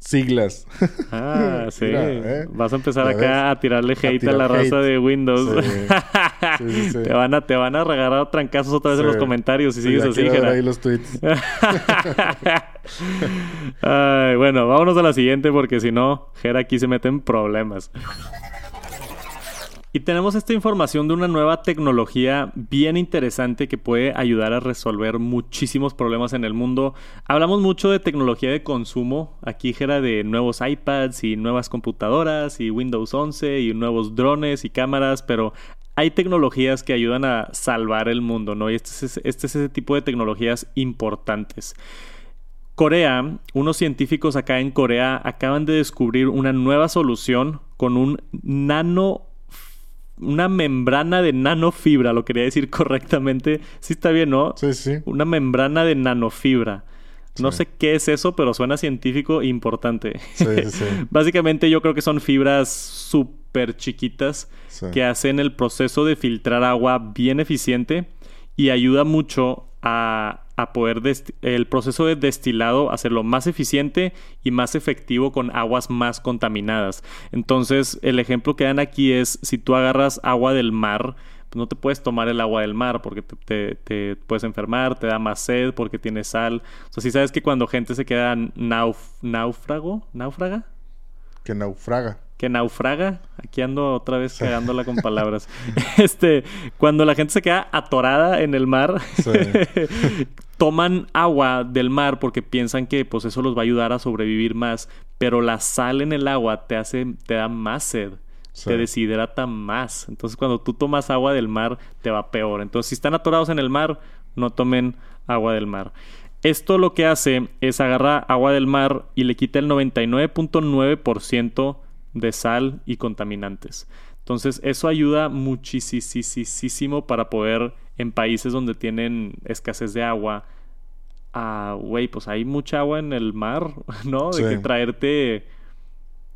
Speaker 2: siglas.
Speaker 1: Ah, sí. ¿eh? Vas a empezar acá a tirarle hate a, la raza de Windows. te, van a, te van a regalar trancazos otra vez en los comentarios si sigues así.
Speaker 2: ahí los tweets.
Speaker 1: bueno, vámonos a la siguiente porque si no, Jera aquí se mete en problemas. Y tenemos esta información de una nueva tecnología bien interesante que puede ayudar a resolver muchísimos problemas en el mundo. Hablamos mucho de tecnología de consumo. Aquí era de nuevos iPads y nuevas computadoras y Windows 11 y nuevos drones y cámaras, pero hay tecnologías que ayudan a salvar el mundo, ¿no? Y este es, este es ese tipo de tecnologías importantes. Corea, unos científicos acá en Corea acaban de descubrir una nueva solución con un nano una membrana de nanofibra, lo quería decir correctamente. Sí está bien, ¿no?
Speaker 2: Sí, sí.
Speaker 1: Una membrana de nanofibra. No sé qué es eso, pero suena científico e importante.
Speaker 2: Sí, sí.
Speaker 1: Básicamente yo creo que son fibras súper chiquitas que hacen el proceso de filtrar agua bien eficiente y ayuda mucho a a poder el proceso de destilado hacerlo más eficiente y más efectivo con aguas más contaminadas. Entonces, el ejemplo que dan aquí es si tú agarras agua del mar, pues no te puedes tomar el agua del mar porque te, puedes enfermar, te da más sed porque tiene sal. O sea, si sabes que cuando gente se queda náufrago, náufraga.
Speaker 2: Que naufraga
Speaker 1: que naufraga. Aquí ando otra vez cagándola con palabras. Este, cuando la gente se queda atorada en el mar, toman agua del mar porque piensan que pues eso los va a ayudar a sobrevivir más, pero la sal en el agua te hace te da más sed. Te deshidrata más. Entonces, cuando tú tomas agua del mar, te va peor. Entonces, si están atorados en el mar, no tomen agua del mar. Esto lo que hace es agarrar agua del mar y le quita el 99.9% de sal y contaminantes. Entonces eso ayuda muchísimo para poder en países donde tienen escasez de agua, ah, güey, pues hay mucha agua en el mar, ¿no? De que traerte,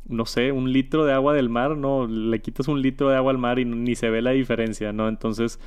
Speaker 1: no sé, un litro de agua del mar, no, le quitas un litro de agua al mar y ni se ve la diferencia, ¿no? Entonces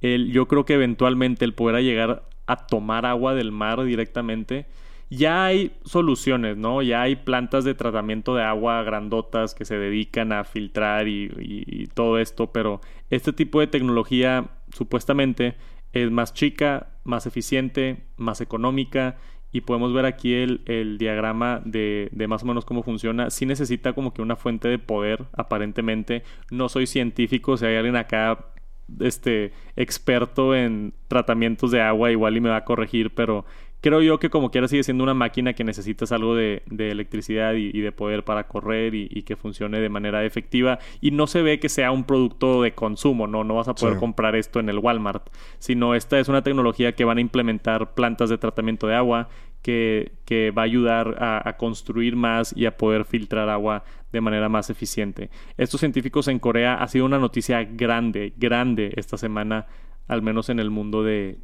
Speaker 1: el, yo creo que eventualmente el poder llegar a tomar agua del mar directamente, ya hay soluciones, ¿no? Ya hay plantas de tratamiento de agua grandotas que se dedican a filtrar y, todo esto, pero este tipo de tecnología supuestamente es más chica, más eficiente, más económica y podemos ver aquí el, diagrama de, de, más o menos cómo funciona. Sí necesita como que una fuente de poder, aparentemente. No soy científico, si hay alguien acá este experto en tratamientos de agua igual y me va a corregir, pero creo yo que como quiera sigue siendo una máquina que necesitas algo de, electricidad y, de poder para correr y, que funcione de manera efectiva. Y no se ve que sea un producto de consumo, no, no vas a poder comprar esto en el Walmart, sino esta es una tecnología que van a implementar plantas de tratamiento de agua que, que va a ayudar a, a, construir más y a poder filtrar agua de manera más eficiente. Estos científicos en Corea ha sido una noticia grande, grande esta semana al menos en el mundo de,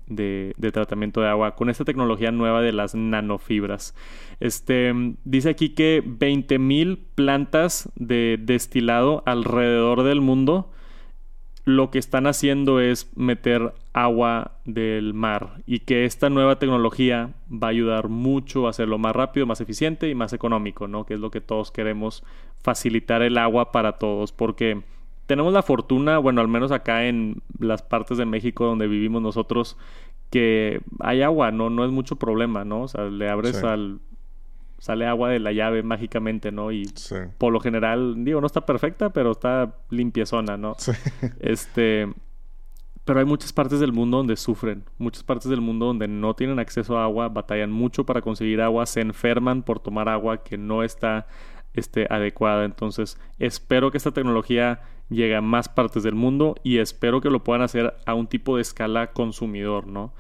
Speaker 1: tratamiento de agua, con esta tecnología nueva de las nanofibras. Este, dice aquí que 20.000 plantas de destilado alrededor del mundo lo que están haciendo es meter agua del mar y que esta nueva tecnología va a ayudar mucho a hacerlo más rápido, más eficiente y más económico, ¿no? Que es lo que todos queremos, facilitar el agua para todos, porque tenemos la fortuna, bueno, al menos acá en las partes de México donde vivimos nosotros, que hay agua, no, no es mucho problema, ¿no? O sea, le abres al sale agua de la llave mágicamente, ¿no? Y por lo general, digo, no está perfecta, pero está limpiezona, ¿no?
Speaker 2: Sí.
Speaker 1: Este, pero hay muchas partes del mundo donde sufren, muchas partes del mundo donde no tienen acceso a agua, batallan mucho para conseguir agua, se enferman por tomar agua que no está este, adecuada. Entonces, espero que esta tecnología llegue a más partes del mundo y espero que lo puedan hacer a un tipo de escala consumidor, ¿no?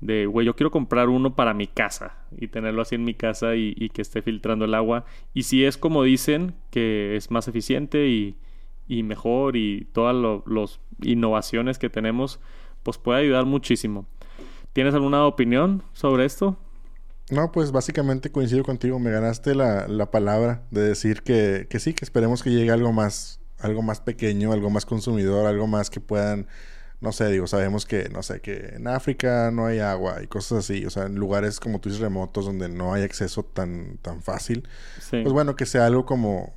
Speaker 1: De, güey, yo quiero comprar uno para mi casa y tenerlo así en mi casa y, que esté filtrando el agua. Y si es como dicen, que es más eficiente y, y mejor y todas las innovaciones que tenemos, pues puede ayudar muchísimo. ¿Tienes alguna opinión sobre esto?
Speaker 2: No, pues básicamente coincido contigo. Me ganaste la, la palabra de decir que, que, sí, que esperemos que llegue algo más, algo más pequeño, algo más consumidor, algo más que puedan no sé, digo, sabemos que, no sé, que en África no hay agua y cosas así, o sea, en lugares como tú dices remotos donde no hay acceso tan, tan fácil, pues bueno, que sea algo como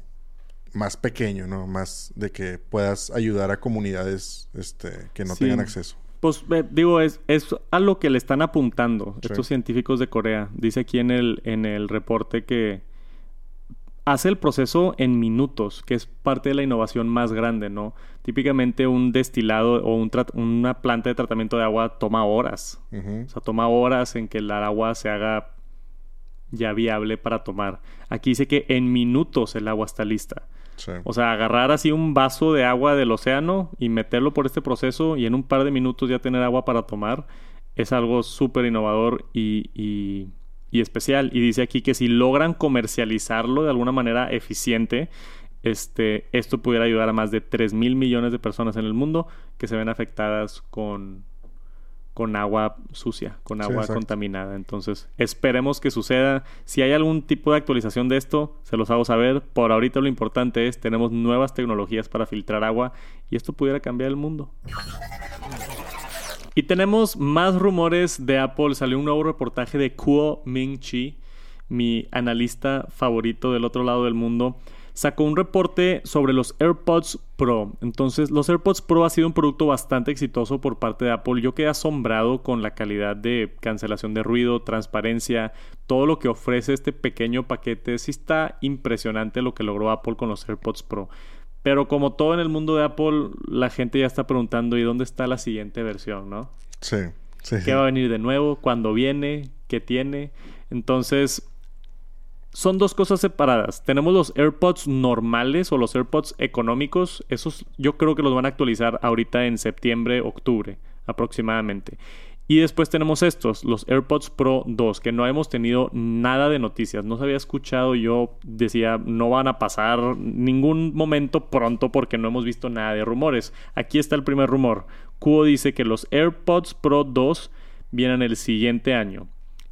Speaker 2: más pequeño, ¿no? Más de que puedas ayudar a comunidades este, que no tengan acceso.
Speaker 1: Pues digo, es, es a lo que le están apuntando estos científicos de Corea. Dice aquí en el, en el reporte que hace el proceso en minutos, que es parte de la innovación más grande, ¿no? Típicamente un destilado o un una planta de tratamiento de agua toma horas. O sea, toma horas en que el agua se haga ya viable para tomar. Aquí dice que en minutos el agua está lista. O sea, agarrar así un vaso de agua del océano y meterlo por este proceso y en un par de minutos ya tener agua para tomar es algo súper innovador y y especial. Y dice aquí que si logran comercializarlo de alguna manera eficiente, este, esto pudiera ayudar a más de 3 mil millones de personas en el mundo que se ven afectadas con, con agua sucia, con agua contaminada. Entonces, esperemos que suceda. Si hay algún tipo de actualización de esto, se los hago saber. Por ahorita lo importante es, tenemos nuevas tecnologías para filtrar agua y esto pudiera cambiar el mundo. Y tenemos más rumores de Apple. Salió un nuevo reportaje de Kuo Ming Chi, mi analista favorito del otro lado del mundo. Sacó un reporte sobre los AirPods Pro. Entonces, los AirPods Pro ha sido un producto bastante exitoso por parte de Apple. Yo quedé asombrado con la calidad de cancelación de ruido, transparencia, todo lo que ofrece este pequeño paquete. Sí está impresionante lo que logró Apple con los AirPods Pro. Pero como todo en el mundo de Apple, la gente ya está preguntando, ¿y dónde está la siguiente versión, no?
Speaker 2: Sí, sí.
Speaker 1: ¿Qué va a venir de nuevo? ¿Cuándo viene? ¿Qué tiene? Entonces, son dos cosas separadas. Tenemos los AirPods normales o los AirPods económicos. Esos yo creo que los van a actualizar ahorita en septiembre, octubre aproximadamente. Y después tenemos estos, los AirPods Pro 2, que no hemos tenido nada de noticias. No se había escuchado, yo decía, no van a pasar ningún momento pronto porque no hemos visto nada de rumores. Aquí está el primer rumor. Kuo dice que los AirPods Pro 2 vienen el siguiente año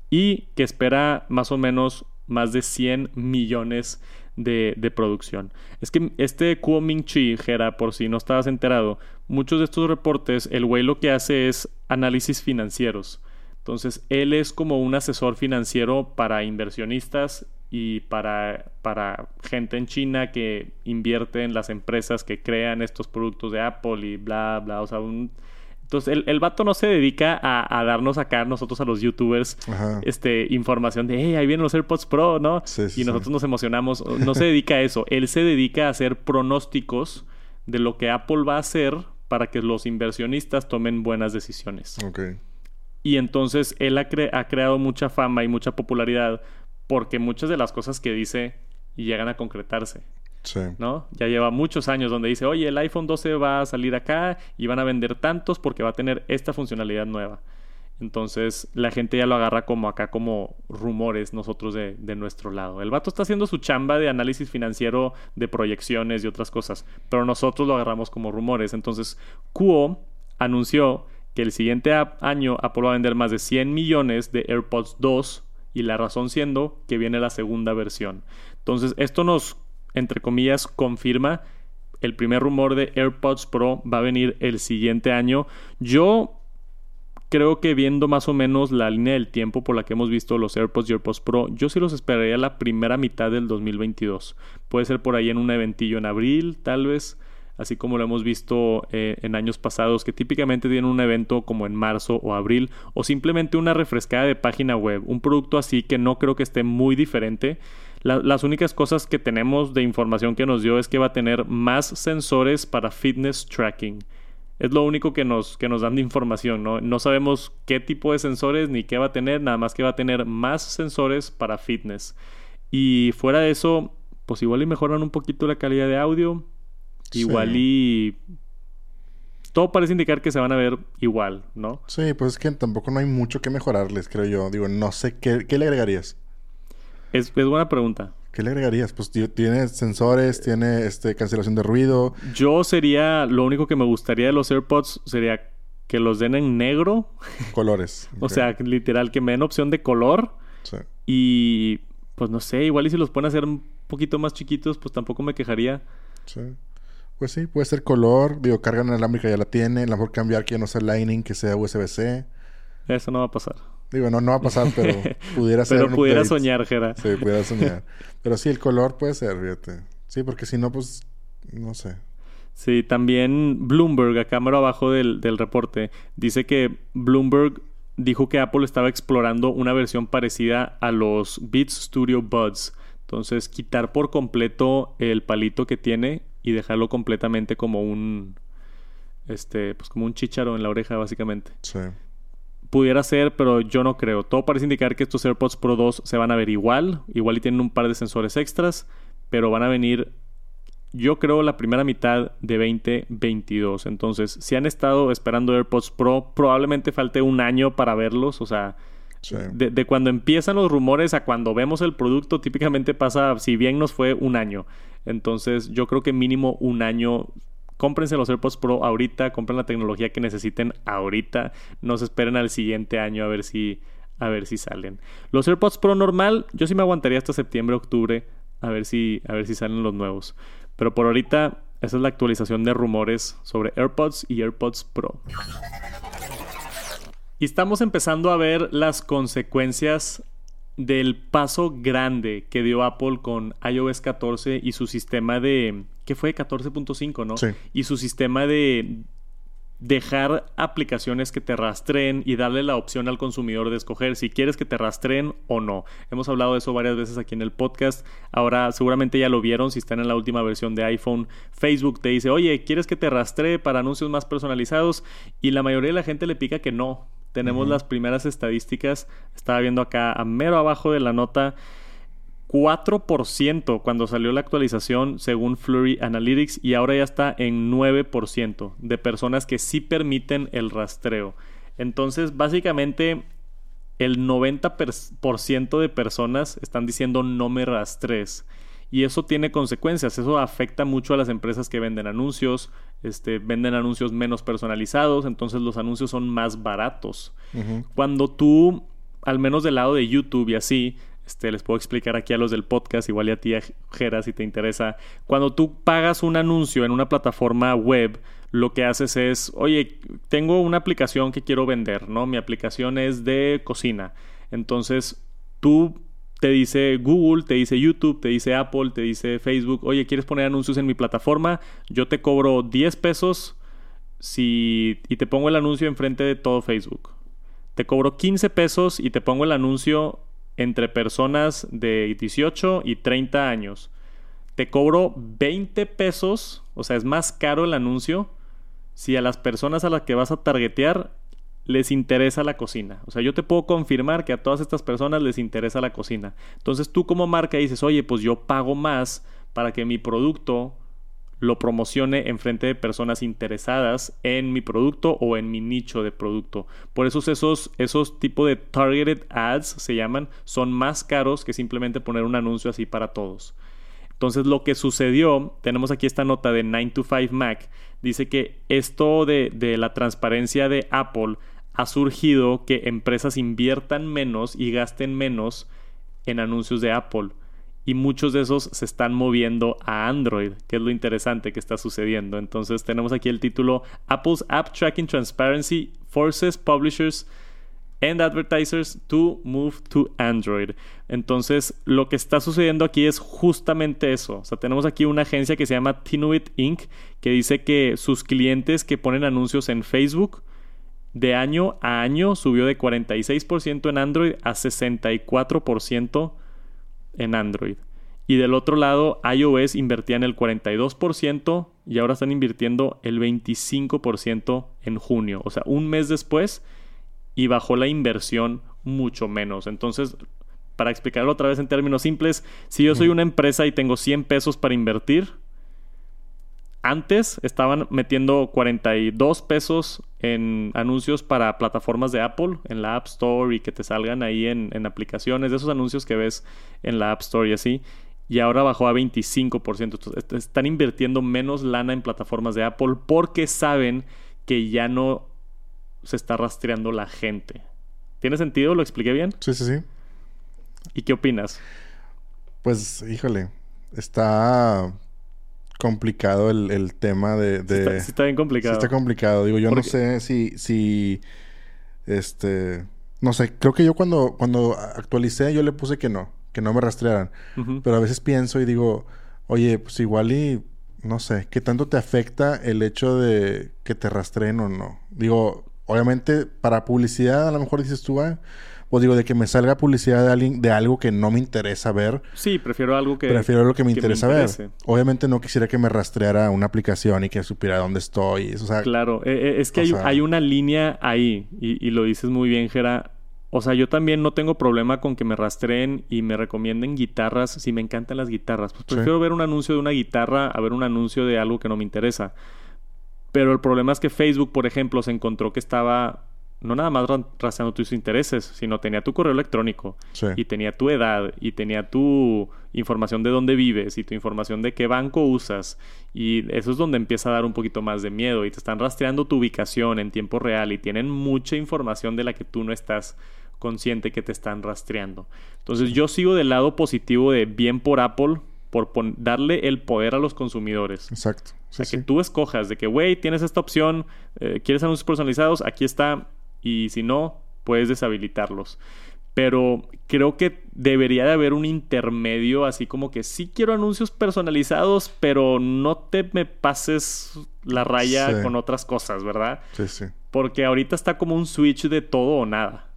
Speaker 1: y que espera más o menos más de 100 millones de, producción. Es que este Kuo Ming Chi, Jera, por si no estabas enterado, muchos de estos reportes, el güey lo que hace es análisis financieros. Entonces, él es como un asesor financiero para inversionistas y para, para gente en China que invierte en las empresas que crean estos productos de Apple y bla, bla. O sea, un, entonces, el, el vato no se dedica a, darnos acá nosotros a los youtubers este, información de, hey, ahí vienen los AirPods Pro, ¿no? y nosotros nos emocionamos. No se dedica a eso. Él se dedica a hacer pronósticos de lo que Apple va a hacer para que los inversionistas tomen buenas decisiones. Y entonces él ha, ha creado mucha fama y mucha popularidad porque muchas de las cosas que dice llegan a concretarse. ¿No? Ya lleva muchos años donde dice, oye, el iPhone 12 va a salir acá y van a vender tantos porque va a tener esta funcionalidad nueva. Entonces la gente ya lo agarra como acá como rumores nosotros de, de, nuestro lado. El vato está haciendo su chamba de análisis financiero, de proyecciones y otras cosas, pero nosotros lo agarramos como rumores. Entonces Kuo anunció que el siguiente año Apple va a vender más de 100 millones de AirPods 2 y la razón siendo que viene la segunda versión. Entonces esto nos entre comillas, confirma el primer rumor de AirPods Pro va a venir el siguiente año. Yo creo que viendo más o menos la línea del tiempo por la que hemos visto los AirPods y AirPods Pro, yo sí los esperaría la primera mitad del 2022. Puede ser por ahí en un eventillo en abril, tal vez, así como lo hemos visto eh, en años pasados, que típicamente tienen un evento como en marzo o abril, o simplemente una refrescada de página web, un producto así que no creo que esté muy diferente las únicas cosas que tenemos de información que nos dio es que va a tener más sensores para fitness tracking. Es lo único que nos, que nos dan de información, ¿no? No sabemos qué tipo de sensores ni qué va a tener, nada más que va a tener más sensores para fitness. Y fuera de eso, pues igual y mejoran un poquito la calidad de audio. Igual y todo parece indicar que se van a ver igual, ¿no?
Speaker 2: Sí, pues es que tampoco no hay mucho que mejorarles, creo yo. Digo, no sé qué, qué le agregarías.
Speaker 1: Es, es buena pregunta.
Speaker 2: ¿Qué le agregarías? Pues tiene sensores, tiene este cancelación de ruido.
Speaker 1: Yo sería, lo único que me gustaría de los AirPods sería que los den en negro.
Speaker 2: Colores.
Speaker 1: o sea, literal, que me den opción de color. Sí. Y pues no sé, igual y si los pueden hacer un poquito más chiquitos, pues tampoco me quejaría.
Speaker 2: Sí. Pues sí, puede ser color, digo, carga inalámbrica ya la tiene, a lo mejor cambiar que no sea Lightning, que sea USB-C.
Speaker 1: Eso no va a pasar.
Speaker 2: Digo, no, no va a pasar, pero pudiera ser.
Speaker 1: pero pudiera soñar, Jera.
Speaker 2: Sí, pudiera soñar. pero sí, el color puede ser, fíjate. Sí, porque si no, pues, no sé.
Speaker 1: Sí, también Bloomberg, a cámara abajo del, del reporte, dice que Bloomberg dijo que Apple estaba explorando una versión parecida a los Beats Studio Buds. Entonces, quitar por completo el palito que tiene y dejarlo completamente como un este pues como un chicharo en la oreja básicamente.
Speaker 2: Sí.
Speaker 1: Pudiera ser, pero yo no creo. Todo parece indicar que estos AirPods Pro 2 se van a ver igual, igual y tienen un par de sensores extras, pero van a venir yo creo la primera mitad de 2022. Entonces, si han estado esperando AirPods Pro, probablemente falte un año para verlos, o sea, de, de, cuando empiezan los rumores a cuando vemos el producto, típicamente pasa, si bien nos fue un año. Entonces, yo creo que mínimo un año. Cómprense los AirPods Pro ahorita, compren la tecnología que necesiten ahorita. No se esperen al siguiente año a ver si, a ver si salen. Los AirPods Pro normal, yo sí me aguantaría hasta septiembre, octubre, a ver si, a ver si salen los nuevos. Pero por ahorita, esa es la actualización de rumores sobre AirPods y AirPods Pro. Y estamos empezando a ver las consecuencias del paso grande que dio Apple con iOS 14 y su sistema de... ¿Qué fue? 14.5, ¿no?
Speaker 2: Sí.
Speaker 1: Y su sistema de dejar aplicaciones que te rastreen y darle la opción al consumidor de escoger si quieres que te rastreen o no. Hemos hablado de eso varias veces aquí en el podcast. Ahora seguramente ya lo vieron si están en la última versión de iPhone. Facebook te dice, oye, ¿quieres que te rastree para anuncios más personalizados? Y la mayoría de la gente le pica que no. Tenemos las primeras estadísticas. Estaba viendo acá a mero abajo de la nota. 4% cuando salió la actualización según Flurry Analytics y ahora ya está en 9% de personas que sí permiten el rastreo. Entonces, básicamente, el 90% de personas están diciendo no me rastres. Y eso tiene consecuencias, eso afecta mucho a las empresas que venden anuncios, este, venden anuncios menos personalizados, entonces los anuncios son más baratos. Cuando tú, al menos del lado de YouTube y así, este, les puedo explicar aquí a los del podcast, igual y a ti, Jera, si te interesa. Cuando tú pagas un anuncio en una plataforma web, lo que haces es, oye, tengo una aplicación que quiero vender, ¿no? Mi aplicación es de cocina. Entonces, tú te dice Google, te dice YouTube, te dice Apple, te dice Facebook, oye, ¿quieres poner anuncios en mi plataforma? Yo te cobro 10 pesos si... y te pongo el anuncio enfrente de todo Facebook. Te cobro 15 pesos y te pongo el anuncio entre personas de 18 y 30 años. Te cobro 20 pesos, o sea, es más caro el anuncio si a las personas a las que vas a targetear les interesa la cocina. O sea, yo te puedo confirmar que a todas estas personas les interesa la cocina. Entonces tú como marca dices, oye, pues yo pago más para que mi producto lo promocione en frente de personas interesadas en mi producto o en mi nicho de producto. Por eso esos, esos tipos de targeted ads se llaman, son más caros que simplemente poner un anuncio así para todos. Entonces lo que sucedió, tenemos aquí esta nota de 9 to 5 Mac, dice que esto de, de la transparencia de Apple ha surgido que empresas inviertan menos y gasten menos en anuncios de Apple y muchos de esos se están moviendo a Android, que es lo interesante que está sucediendo. Entonces tenemos aquí el título Apple's App Tracking Transparency Forces Publishers and Advertisers to Move to Android. Entonces lo que está sucediendo aquí es justamente eso. O sea, tenemos aquí una agencia que se llama Tinuit Inc. que dice que sus clientes que ponen anuncios en Facebook de año a año subió de 46% en Android a 64% en Android. Y del otro lado, iOS invertía en el 42% y ahora están invirtiendo el 25% en junio. O sea, un mes después y bajó la inversión mucho menos. Entonces, para explicarlo otra vez en términos simples, si yo soy una empresa y tengo 100 pesos para invertir, antes estaban metiendo 42 pesos en anuncios para plataformas de Apple, en la App Store y que te salgan ahí en, en aplicaciones, de esos anuncios que ves en la App Store y así y ahora bajó a 25%. están invirtiendo menos lana en plataformas de Apple porque saben que ya no se está rastreando la gente. ¿Tiene sentido? ¿Lo expliqué bien?
Speaker 2: Sí, sí, sí.
Speaker 1: ¿Y qué opinas?
Speaker 2: Pues, híjole, está complicado el, tema de...
Speaker 1: Sí, está, bien complicado.
Speaker 2: Sí está complicado. Digo, yo no sé si, si... Este... No sé, creo que yo cuando, cuando actualicé yo le puse que no que no me rastrearan. Pero a veces pienso y digo, oye, pues igual y no sé, ¿qué tanto te afecta el hecho de que te rastreen o no? Digo, obviamente para publicidad a lo mejor dices tú, ah, o digo, de que me salga publicidad de alguien, de algo que no me interesa ver.
Speaker 1: Sí, prefiero algo que...
Speaker 2: Prefiero algo que me interesa ver. Obviamente no quisiera que me rastreara una aplicación y que supiera dónde estoy.
Speaker 1: Claro, eh, eh, es que hay, hay, una línea ahí, y, y, lo dices muy bien, Gera. O sea, yo también no tengo problema con que me rastreen y me recomienden guitarras si me encantan las guitarras. Pues prefiero ver un anuncio de una guitarra a ver un anuncio de algo que no me interesa. Pero el problema es que Facebook, por ejemplo, se encontró que estaba no nada más rastreando tus intereses, sino tenía tu correo electrónico y tenía tu edad y tenía tu información de dónde vives y tu información de qué banco usas. Y eso es donde empieza a dar un poquito más de miedo y te están rastreando tu ubicación en tiempo real y tienen mucha información de la que tú no estás consciente que te están rastreando. Entonces yo sigo del lado positivo de bien por Apple por darle el poder a los consumidores.
Speaker 2: Exacto.
Speaker 1: o sea, que tú escojas de que, güey, tienes esta opción, eh, quieres anuncios personalizados, aquí está, y si no, puedes deshabilitarlos. Pero creo que debería de haber un intermedio, así como que sí quiero anuncios personalizados, pero no te me pases la raya con otras cosas, ¿verdad?
Speaker 2: Sí, sí.
Speaker 1: Porque ahorita está como un switch de todo o nada.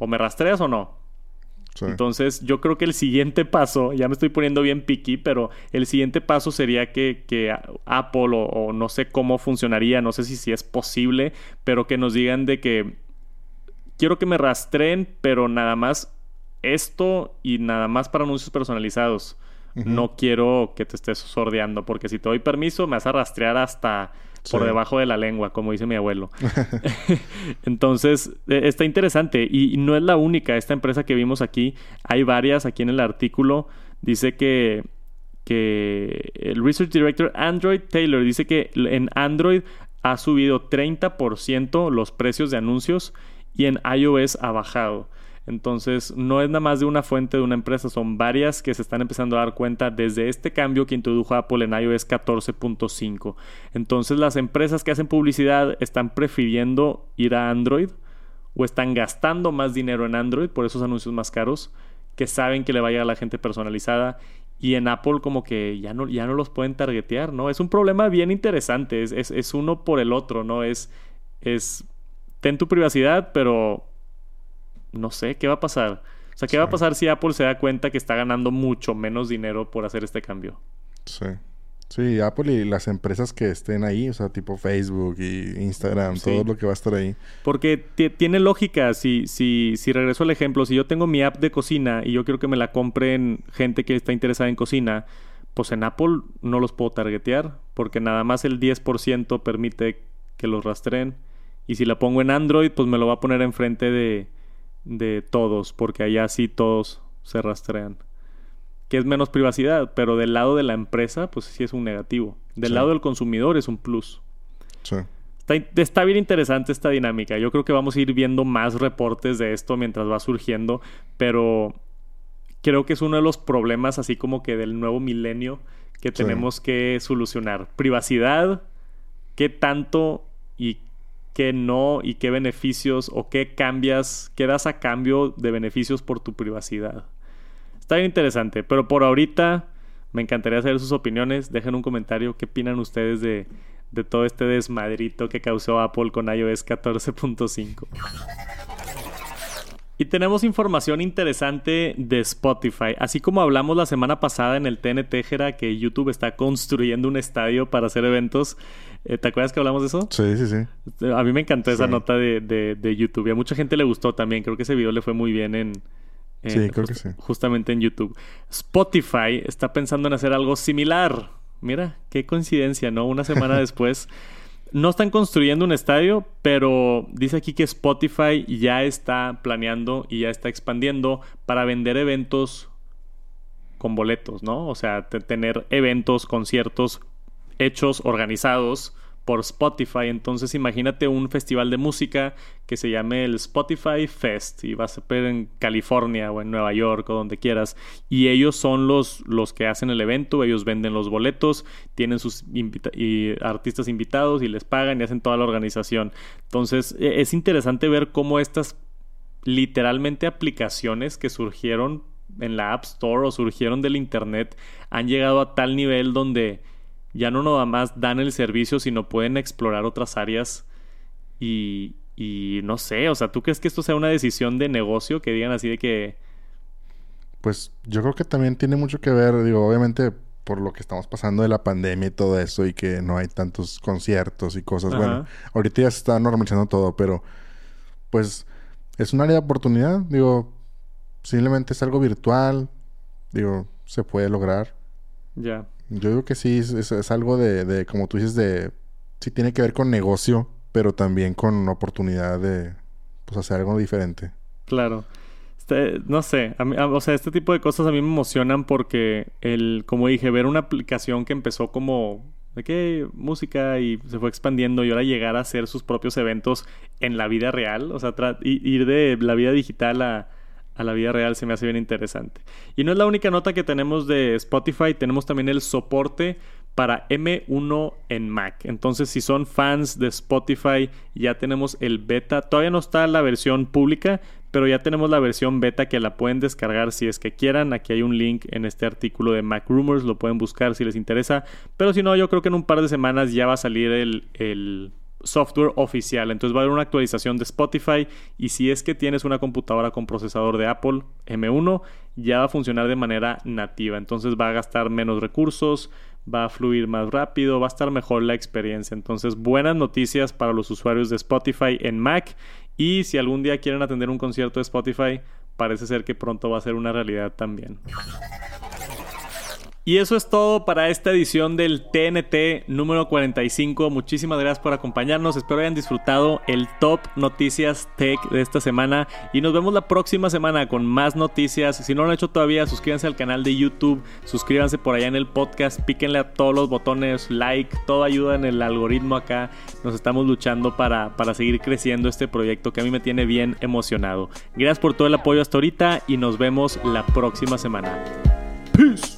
Speaker 1: O me rastreas o no. Entonces, yo creo que el siguiente paso, ya me estoy poniendo bien picky, pero el siguiente paso sería que, que Apple o, no sé cómo funcionaría, no sé si, si es posible, pero que nos digan de que quiero que me rastreen, pero nada más esto y nada más para anuncios personalizados. No quiero que te estés sordeando, porque si te doy permiso, me vas a rastrear hasta por debajo de la lengua, como dice mi abuelo. Entonces, e, está interesante y, no es la única esta empresa que vimos aquí. Hay varias aquí en el artículo. Dice que, que el Research Director Android Taylor dice que en Android ha subido 30% los precios de anuncios y en iOS ha bajado. Entonces, no es nada más de una fuente de una empresa, son varias que se están empezando a dar cuenta desde este cambio que introdujo Apple en iOS 14.5. Entonces, las empresas que hacen publicidad están prefiriendo ir a Android o están gastando más dinero en Android por esos anuncios más caros que saben que le vaya a la gente personalizada y en Apple como que ya no, ya no los pueden targetear, ¿no? Es un problema bien interesante, es, es, es uno por el otro, ¿no? Es, es, ten tu privacidad, pero no sé, ¿qué va a pasar? O sea, ¿qué va a pasar si Apple se da cuenta que está ganando mucho menos dinero por hacer este cambio?
Speaker 2: Sí. Sí, Apple y las empresas que estén ahí, o sea, tipo Facebook y Instagram, todo lo que va a estar ahí.
Speaker 1: Porque tiene lógica, si, si, si regreso al ejemplo, si yo tengo mi app de cocina y yo quiero que me la compren gente que está interesada en cocina, pues en Apple no los puedo targetear, porque nada más el 10% permite que los rastreen. Y si la pongo en Android, pues me lo va a poner enfrente de, de todos, porque allá sí todos se rastrean. Que es menos privacidad, pero del lado de la empresa, pues sí es un negativo. Del lado del consumidor es un plus.
Speaker 2: Sí.
Speaker 1: Está, bien interesante esta dinámica. Yo creo que vamos a ir viendo más reportes de esto mientras va surgiendo, pero creo que es uno de los problemas así como que del nuevo milenio que tenemos que solucionar. Privacidad, qué tanto y qué no y qué beneficios o qué cambias, qué das a cambio de beneficios por tu privacidad. Está bien interesante, pero por ahorita me encantaría saber sus opiniones. Dejen un comentario qué opinan ustedes de, de todo este desmadrito que causó Apple con iOS 14.5. Y tenemos información interesante de Spotify. Así como hablamos la semana pasada en el TNT, Jera, que YouTube está construyendo un estadio para hacer eventos. Eh, ¿Te acuerdas que hablamos de eso?
Speaker 2: Sí, sí, sí.
Speaker 1: A mí me encantó esa nota de, de, YouTube. Y a mucha gente le gustó también. Creo que ese video le fue muy bien en...
Speaker 2: sí, creo que sí.
Speaker 1: Justamente en YouTube. Spotify está pensando en hacer algo similar. Mira, qué coincidencia, ¿no? Una semana después... No están construyendo un estadio, pero dice aquí que Spotify ya está planeando y ya está expandiendo para vender eventos con boletos, ¿no? O sea, tener eventos, conciertos hechos, organizados por Spotify. Entonces imagínate un festival de música que se llame el Spotify Fest y va a ser en California o en Nueva York o donde quieras. Y ellos son los, los que hacen el evento, ellos venden los boletos, tienen sus artistas invitados y les pagan y hacen toda la organización. Entonces e, es interesante ver cómo estas literalmente aplicaciones que surgieron en la App Store o surgieron del Internet han llegado a tal nivel donde ya no nada más dan el servicio, sino pueden explorar otras áreas y, y no sé, o sea, ¿tú crees que esto sea una decisión de negocio que digan así de que...
Speaker 2: Pues yo creo que también tiene mucho que ver, digo, obviamente por lo que estamos pasando de la pandemia y todo eso y que no hay tantos conciertos y cosas. Bueno, ahorita ya se está normalizando todo, pero pues es un área de oportunidad. Digo, simplemente es algo virtual. Digo, se puede lograr.
Speaker 1: Ya.
Speaker 2: Yo digo que sí, es, algo de, de, como tú dices, de... Sí tiene que ver con negocio, pero también con oportunidad de pues, hacer algo diferente.
Speaker 1: Claro. Este, no sé, o sea, este tipo de cosas a mí me emocionan porque el, como dije, ver una aplicación que empezó como de qué música y se fue expandiendo y ahora llegar a hacer sus propios eventos en la vida real, o sea, ir de la vida digital a, a la vida real se me hace bien interesante. Y no es la única nota que tenemos de Spotify, tenemos también el soporte para M1 en Mac. Entonces, si son fans de Spotify, ya tenemos el beta. Todavía no está la versión pública, pero ya tenemos la versión beta que la pueden descargar si es que quieran. Aquí hay un link en este artículo de Mac Rumors, lo pueden buscar si les interesa. Pero si no, yo creo que en un par de semanas ya va a salir el, el software oficial. Entonces va a haber una actualización de Spotify y si es que tienes una computadora con procesador de Apple M1, ya va a funcionar de manera nativa. Entonces va a gastar menos recursos, va a fluir más rápido, va a estar mejor la experiencia. Entonces buenas noticias para los usuarios de Spotify en Mac y si algún día quieren atender un concierto de Spotify, parece ser que pronto va a ser una realidad también. Y eso es todo para esta edición del TNT número 45. Muchísimas gracias por acompañarnos. Espero hayan disfrutado el top noticias tech de esta semana. Y nos vemos la próxima semana con más noticias. Si no lo han hecho todavía, suscríbanse al canal de YouTube. Suscríbanse por allá en el podcast. Píquenle a todos los botones, like. Todo ayuda en el algoritmo acá. Nos estamos luchando para, para seguir creciendo este proyecto que a mí me tiene bien emocionado. Gracias por todo el apoyo hasta ahorita y nos vemos la próxima semana. Peace.